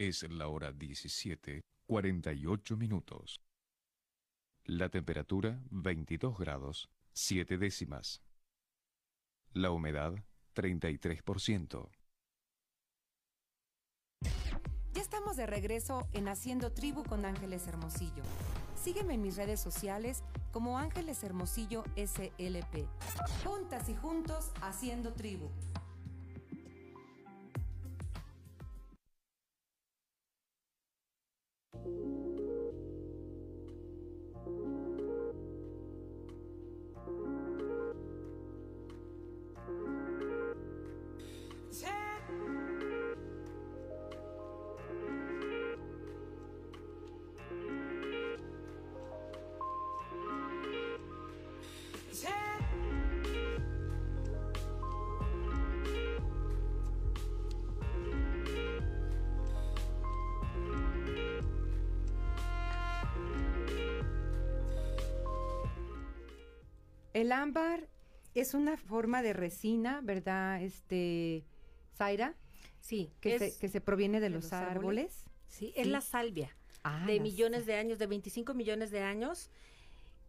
Es la hora 17, 48 minutos. La temperatura 22 grados, 7 décimas. La humedad 33%. Ya estamos de regreso en Haciendo Tribu con Ángeles Hermosillo. Sígueme en mis redes sociales como Ángeles Hermosillo SLP. Juntas y juntos haciendo tribu. El ámbar es una forma de resina, ¿verdad? Este, Zaira. Sí. Que, se, que se proviene de, los, árboles. Sí, es la salvia. Ah, de millones de años, de 25 millones de años,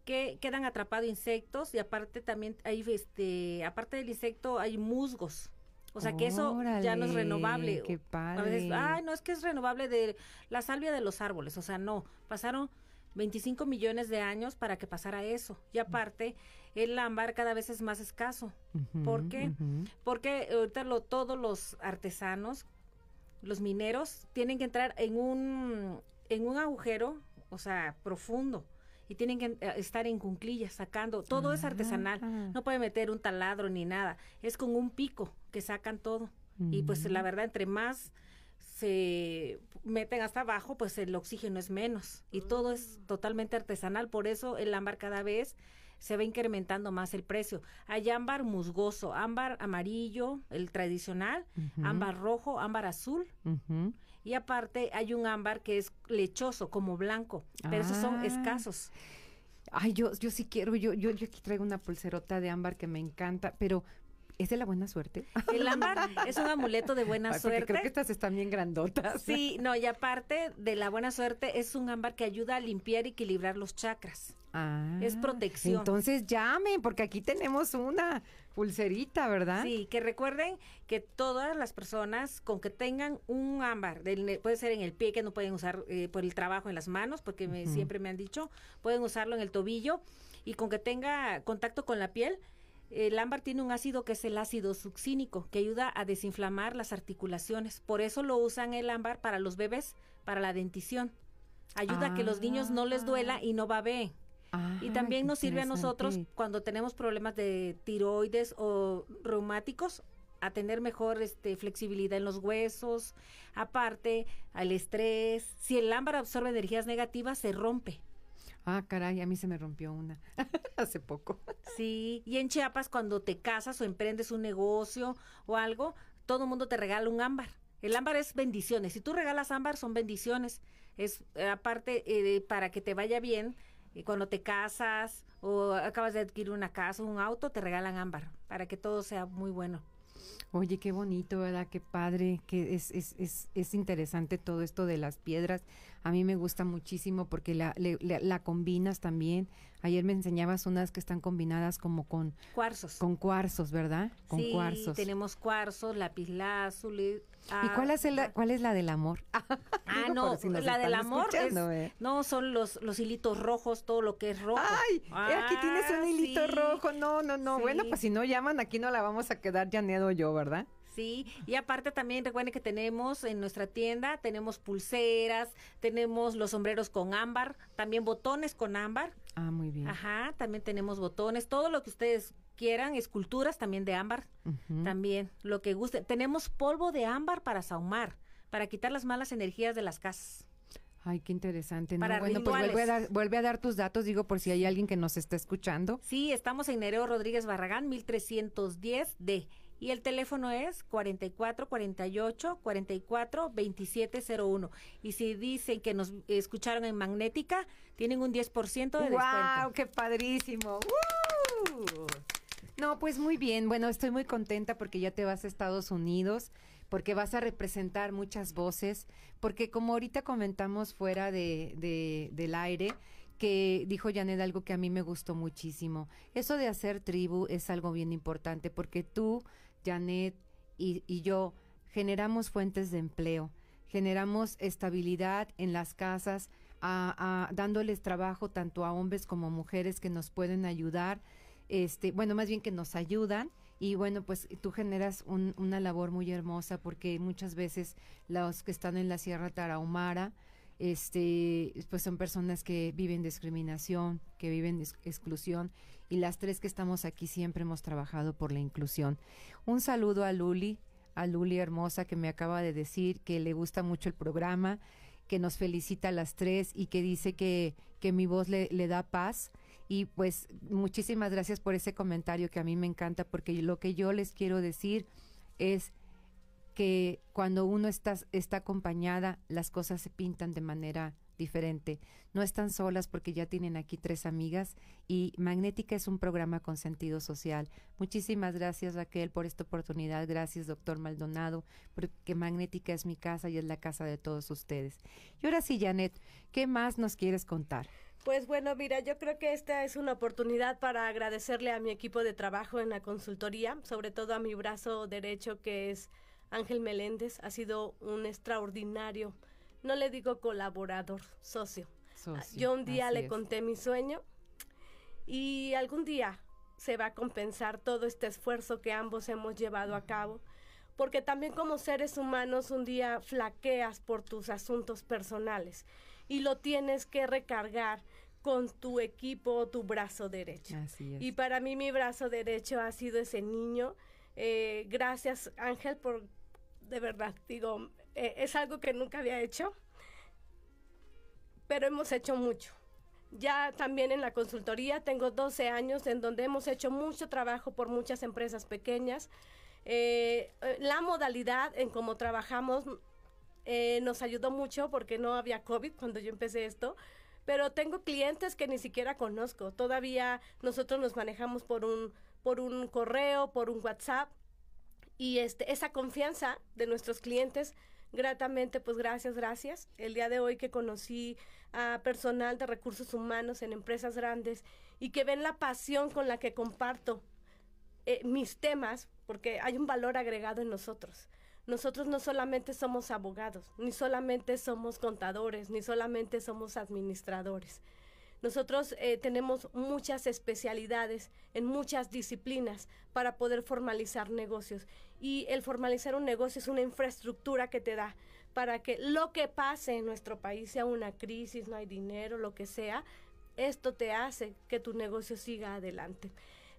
que quedan atrapados insectos y aparte también hay, este, aparte del insecto hay musgos. O sea que eso ya no es renovable. qué A veces, padre. ay, no es que es renovable de la salvia de los árboles. O sea, no. Pasaron 25 millones de años para que pasara eso. Y aparte, el ámbar cada vez es más escaso. Ujú, ¿Por qué? Porque ahorita lo, todos los artesanos, los mineros, tienen que entrar en un, en un agujero, o sea, profundo. Y tienen que eh, estar en cunclillas sacando. Todo es artesanal. Ah. No puede meter un taladro ni nada. Es con un pico que sacan todo. Y pues la Mm. verdad, entre más se meten hasta abajo, pues el oxígeno es menos. Y todo es totalmente artesanal. Por eso el ámbar cada vez se va incrementando más el precio. Hay ámbar musgoso, ámbar amarillo, el tradicional, ámbar rojo, ámbar azul. Y aparte hay un ámbar que es lechoso, como blanco, pero esos son Ah. escasos. Ay, yo, yo sí quiero, yo, yo, yo aquí traigo una pulserota de ámbar que me encanta, pero ¿es de la buena suerte? El ámbar es un amuleto de buena porque suerte. creo que estas están bien grandotas. Sí, no, y aparte de la buena suerte, es un ámbar que ayuda a limpiar y equilibrar los chakras. Ah, Es protección. Entonces llamen, porque aquí tenemos una pulserita, ¿verdad? Sí, que recuerden que todas las personas con que tengan un ámbar, del- puede ser en el pie, que no pueden usar eh, por el trabajo en las manos, porque me- siempre me han dicho, pueden usarlo en el tobillo, y con que tenga contacto con la piel, el ámbar tiene un ácido que es el ácido succínico, que ayuda a desinflamar las articulaciones. Por eso lo usan el ámbar para los bebés, para la dentición. Ayuda a que los niños no les duela y no babeen. Y Ah, también qué nos sirve a nosotros cuando tenemos problemas de tiroides o reumáticos a tener mejor este, flexibilidad en los huesos, aparte al estrés. Si el ámbar absorbe energías negativas, se rompe. Ah, caray, a mí se me rompió una hace poco. Sí, y en Chiapas cuando te casas o emprendes un negocio o algo, todo el mundo te regala un ámbar. El ámbar es bendiciones. Si tú regalas ámbar, son bendiciones. Es eh, aparte eh, para que te vaya bien. eh, cuando te casas o acabas de adquirir una casa, un auto, te regalan ámbar para que todo sea muy bueno. Oye, qué bonito, ¿verdad? Qué padre, que es, es, es, es interesante todo esto de las piedras. A mí me gusta muchísimo porque la, la combinas también. Ayer me enseñabas unas que están combinadas como con cuarzos. Con cuarzos, ¿verdad? Con sí, cuarzos. tenemos cuarzos, lapislázuli. ¿Y cuál es, el, cuál es la del amor? Ah, no, la del amor es, eh. no son los, los hilitos rojos, todo lo que es rojo. Ay, aquí tienes un ah, hilito rojo. No, no, no. Bueno, pues si no llaman, aquí no la vamos a quedar Janet o yo, ¿verdad? Sí, y aparte también recuerden que tenemos en nuestra tienda, tenemos pulseras, tenemos los sombreros con ámbar, también botones con ámbar. Ah, muy bien. Ajá, también tenemos botones, todo lo que ustedes quieran, esculturas también de ámbar, también lo que guste. Tenemos polvo de ámbar para saumar, para quitar las malas energías de las casas. Ay, qué interesante. bueno, pues vuelve a, dar, vuelve a dar tus datos, digo, por si hay alguien que nos está escuchando. Sí, estamos en Nereo Rodríguez Barragán, 1310D. Y el teléfono es 44 48 44 2701. Y si dicen que nos escucharon en Magnética, tienen un 10% de descuento. ¡Wow! ¡Qué padrísimo! No, pues muy bien. Bueno, estoy muy contenta porque ya te vas a Estados Unidos, porque vas a representar muchas voces, porque como ahorita comentamos fuera de, de, del aire, que dijo Janet algo que a mí me gustó muchísimo. Eso de hacer tribu es algo bien importante porque tú Janet y, yo generamos fuentes de empleo, generamos estabilidad en las casas, a, dándoles trabajo tanto a hombres como mujeres que nos pueden ayudar, este, bueno, más bien que nos ayudan. Y bueno, pues tú generas una labor muy hermosa porque muchas veces los que están en la Sierra Tarahumara, este, pues son personas que viven discriminación, que viven exclusión y las tres que estamos aquí siempre hemos trabajado por la inclusión. Un saludo a Luli, a Luli hermosa que me acaba de decir que le gusta mucho el programa, que nos felicita a las tres y que dice que, que mi voz le, le da paz. Y pues muchísimas gracias por ese comentario que a mí me encanta porque lo que yo les quiero decir es que cuando uno está, está acompañada, las cosas se pintan de manera diferente. No están solas porque ya tienen aquí tres amigas y Magnética es un programa con sentido social. Muchísimas gracias Raquel por esta oportunidad. Gracias doctor Maldonado porque Magnética es mi casa y es la casa de todos ustedes. Y ahora sí, Janet, ¿qué más nos quieres contar? Pues bueno, mira, yo creo que esta es una oportunidad para agradecerle a mi equipo de trabajo en la consultoría, sobre todo a mi brazo derecho que es Ángel Meléndez. Ha sido un extraordinario no le digo colaborador, socio. Yo un día le conté mi sueño y algún día se va a compensar todo este esfuerzo que ambos hemos llevado a cabo, porque también como seres humanos un día flaqueas por tus asuntos personales y lo tienes que recargar con tu equipo o tu brazo derecho. Y para mí mi brazo derecho ha sido ese niño. Eh, gracias Ángel por, de verdad, digo, eh, es algo que nunca había hecho, pero hemos hecho mucho. Ya también en la consultoría tengo 12 años en donde hemos hecho mucho trabajo por muchas empresas pequeñas. Eh, eh, la modalidad en cómo trabajamos nos ayudó mucho porque no había COVID cuando yo empecé esto, pero tengo clientes que ni siquiera conozco. Todavía nosotros nos manejamos por un, por un correo, por un WhatsApp y este, esa confianza de nuestros clientes gratamente, pues gracias, gracias. El día de hoy que conocí a personal de recursos humanos en empresas grandes y que ven la pasión con la que comparto eh, mis temas, porque hay un valor agregado en nosotros. Nosotros no solamente somos abogados, ni solamente somos contadores, ni solamente somos administradores. Nosotros eh, tenemos muchas especialidades en muchas disciplinas para poder formalizar negocios. Y el formalizar un negocio es una infraestructura que te da para que lo que pase en nuestro país, sea una crisis, no hay dinero, lo que sea, esto te hace que tu negocio siga adelante.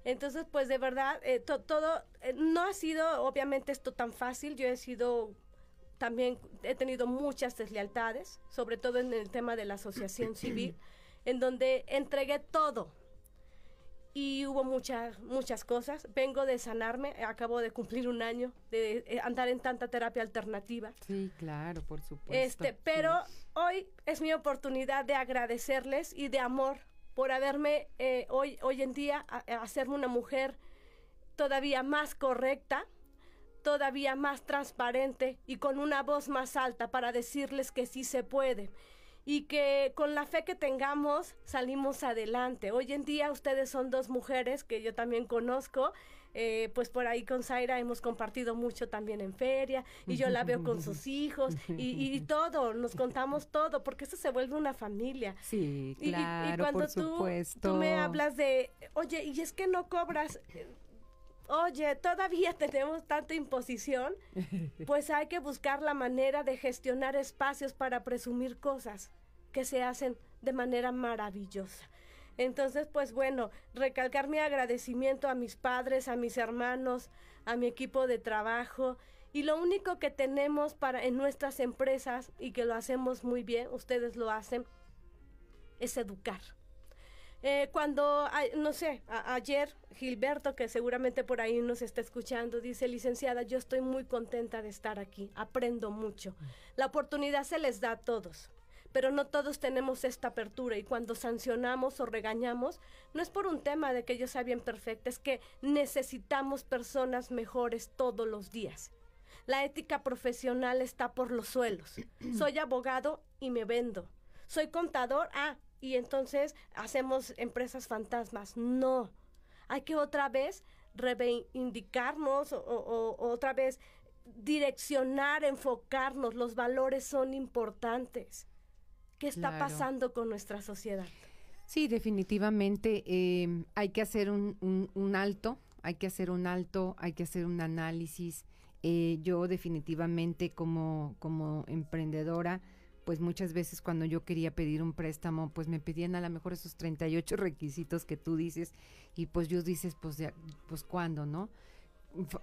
Entonces, pues de verdad, eh, todo, eh, no ha sido obviamente esto tan fácil, yo he sido también he tenido muchas deslealtades, sobre todo en el tema de la asociación civil en donde entregué todo. Y hubo muchas, muchas cosas. Vengo de sanarme, acabo de cumplir un año de, eh, andar en tanta terapia alternativa. Sí, claro, por supuesto. Este, pero hoy es mi oportunidad de agradecerles y de amor por haberme eh, hoy, hoy en día hacerme una mujer todavía más correcta, todavía más transparente y con una voz más alta para decirles que sí se puede y que con la fe que tengamos salimos adelante. Hoy en día ustedes son dos mujeres que yo también conozco. Eh, pues por ahí con Zaira hemos compartido mucho también en feria y yo la veo con sus hijos y, todo, nos contamos todo, porque eso se vuelve una familia. Sí, claro, y, cuando por tú, supuesto. tú me hablas de, oye, y es que no cobras, oye, todavía tenemos tanta imposición, pues hay que buscar la manera de gestionar espacios para presumir cosas que se hacen de manera maravillosa. Entonces, pues bueno, recalcar mi agradecimiento a mis padres, a mis hermanos, a mi equipo de trabajo. Y lo único que tenemos para en nuestras empresas y que lo hacemos muy bien, ustedes lo hacen, es educar. Eh, cuando, no sé, ayer Gilberto, que seguramente por ahí nos está escuchando, dice, licenciada, yo estoy muy contenta de estar aquí, aprendo mucho. La oportunidad se les da a todos, pero no todos tenemos esta apertura y cuando sancionamos o regañamos, no es por un tema de que yo sea bien perfecta, es que necesitamos personas mejores todos los días. La ética profesional está por los suelos. Soy abogado y me vendo. Soy contador, ah, y entonces hacemos empresas fantasmas. No, hay que otra vez reivindicarnos o, otra vez direccionar, enfocarnos. Los valores son importantes. ¿Qué está pasando con nuestra sociedad? Sí, definitivamente eh, hay que hacer un, un, alto, hay que hacer un alto, hay que hacer un análisis. Eh, yo definitivamente como, como emprendedora, pues muchas veces cuando yo quería pedir un préstamo, pues me pedían a lo mejor esos 38 requisitos que tú dices y pues yo dices, pues, pues cuándo, ¿no?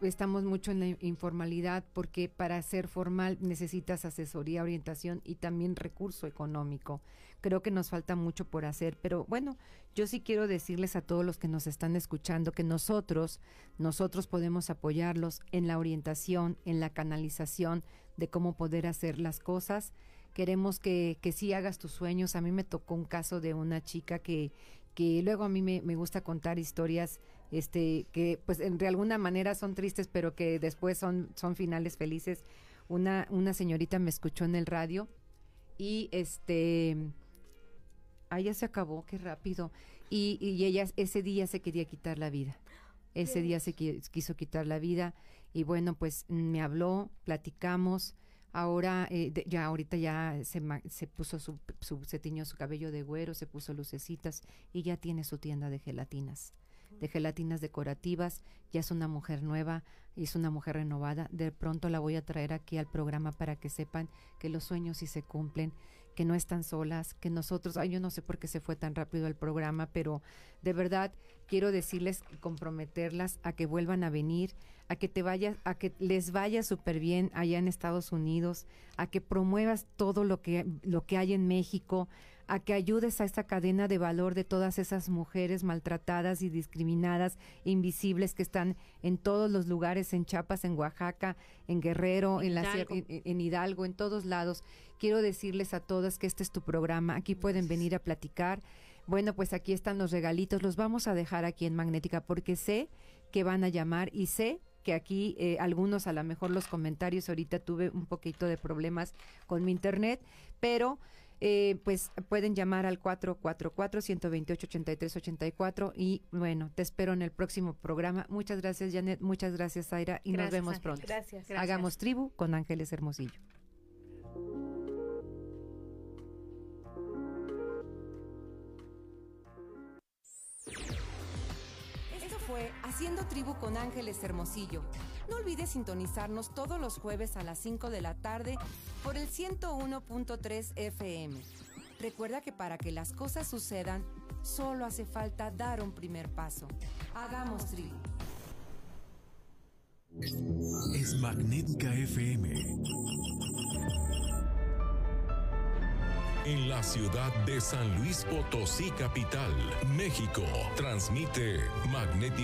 Estamos mucho en la informalidad porque para ser formal necesitas asesoría, orientación y también recurso económico. Creo que nos falta mucho por hacer, pero bueno, yo sí quiero decirles a todos los que nos están escuchando que nosotros, nosotros podemos apoyarlos en la orientación, en la canalización de cómo poder hacer las cosas queremos que, que sí hagas tus sueños. A mí me tocó un caso de una chica que, que luego a mí me, gusta contar historias este que pues en, de alguna manera son tristes pero que después son son finales felices. Una una señorita me escuchó en el radio y este ah ya se acabó qué rápido. Y, y ella ese día se quería quitar la vida. Ese día se quiso quitar la vida y bueno pues me habló platicamos Ahora, eh, ya ahorita ya se, se puso su, su, se tiñó su cabello de güero, se puso lucecitas y ya tiene su tienda de gelatinas, de gelatinas decorativas, ya es una mujer nueva y es una mujer renovada. De pronto la voy a traer aquí al programa para que sepan que los sueños sí se cumplen, que no están solas, que nosotros, ay, yo no sé por qué se fue tan rápido el programa, pero de verdad quiero decirles, comprometerlas a que vuelvan a venir, a que te vayas, a que les vaya súper bien allá en Estados Unidos, a que promuevas todo lo que, lo que hay en México, a que ayudes a esta cadena de valor de todas esas mujeres maltratadas y discriminadas, invisibles que están en todos los lugares, en Chiapas, en Oaxaca, en Guerrero, en, en Hidalgo, en todos lados. Quiero decirles a todas que este es tu programa, aquí pueden venir a platicar. Bueno, pues aquí están los regalitos, los vamos a dejar aquí en Magnética porque sé que van a llamar y sé que aquí eh, algunos a lo mejor los comentarios ahorita tuve un poquito de problemas con mi internet, pero eh, pues pueden llamar al 444-128-8384 y bueno, te espero en el próximo programa. Muchas gracias Janet, muchas gracias Zaira y nos vemos pronto. Gracias. Hagamos tribu con Ángeles Hermosillo. Haciendo Tribu con Ángeles Hermosillo. No olvides sintonizarnos todos los jueves a las 5 de la tarde por el 101.3 FM. Recuerda que para que las cosas sucedan, solo hace falta dar un primer paso. Hagamos Tribu. Es Magnética FM en la ciudad de San Luis Potosí, capital, México. Transmite Magnética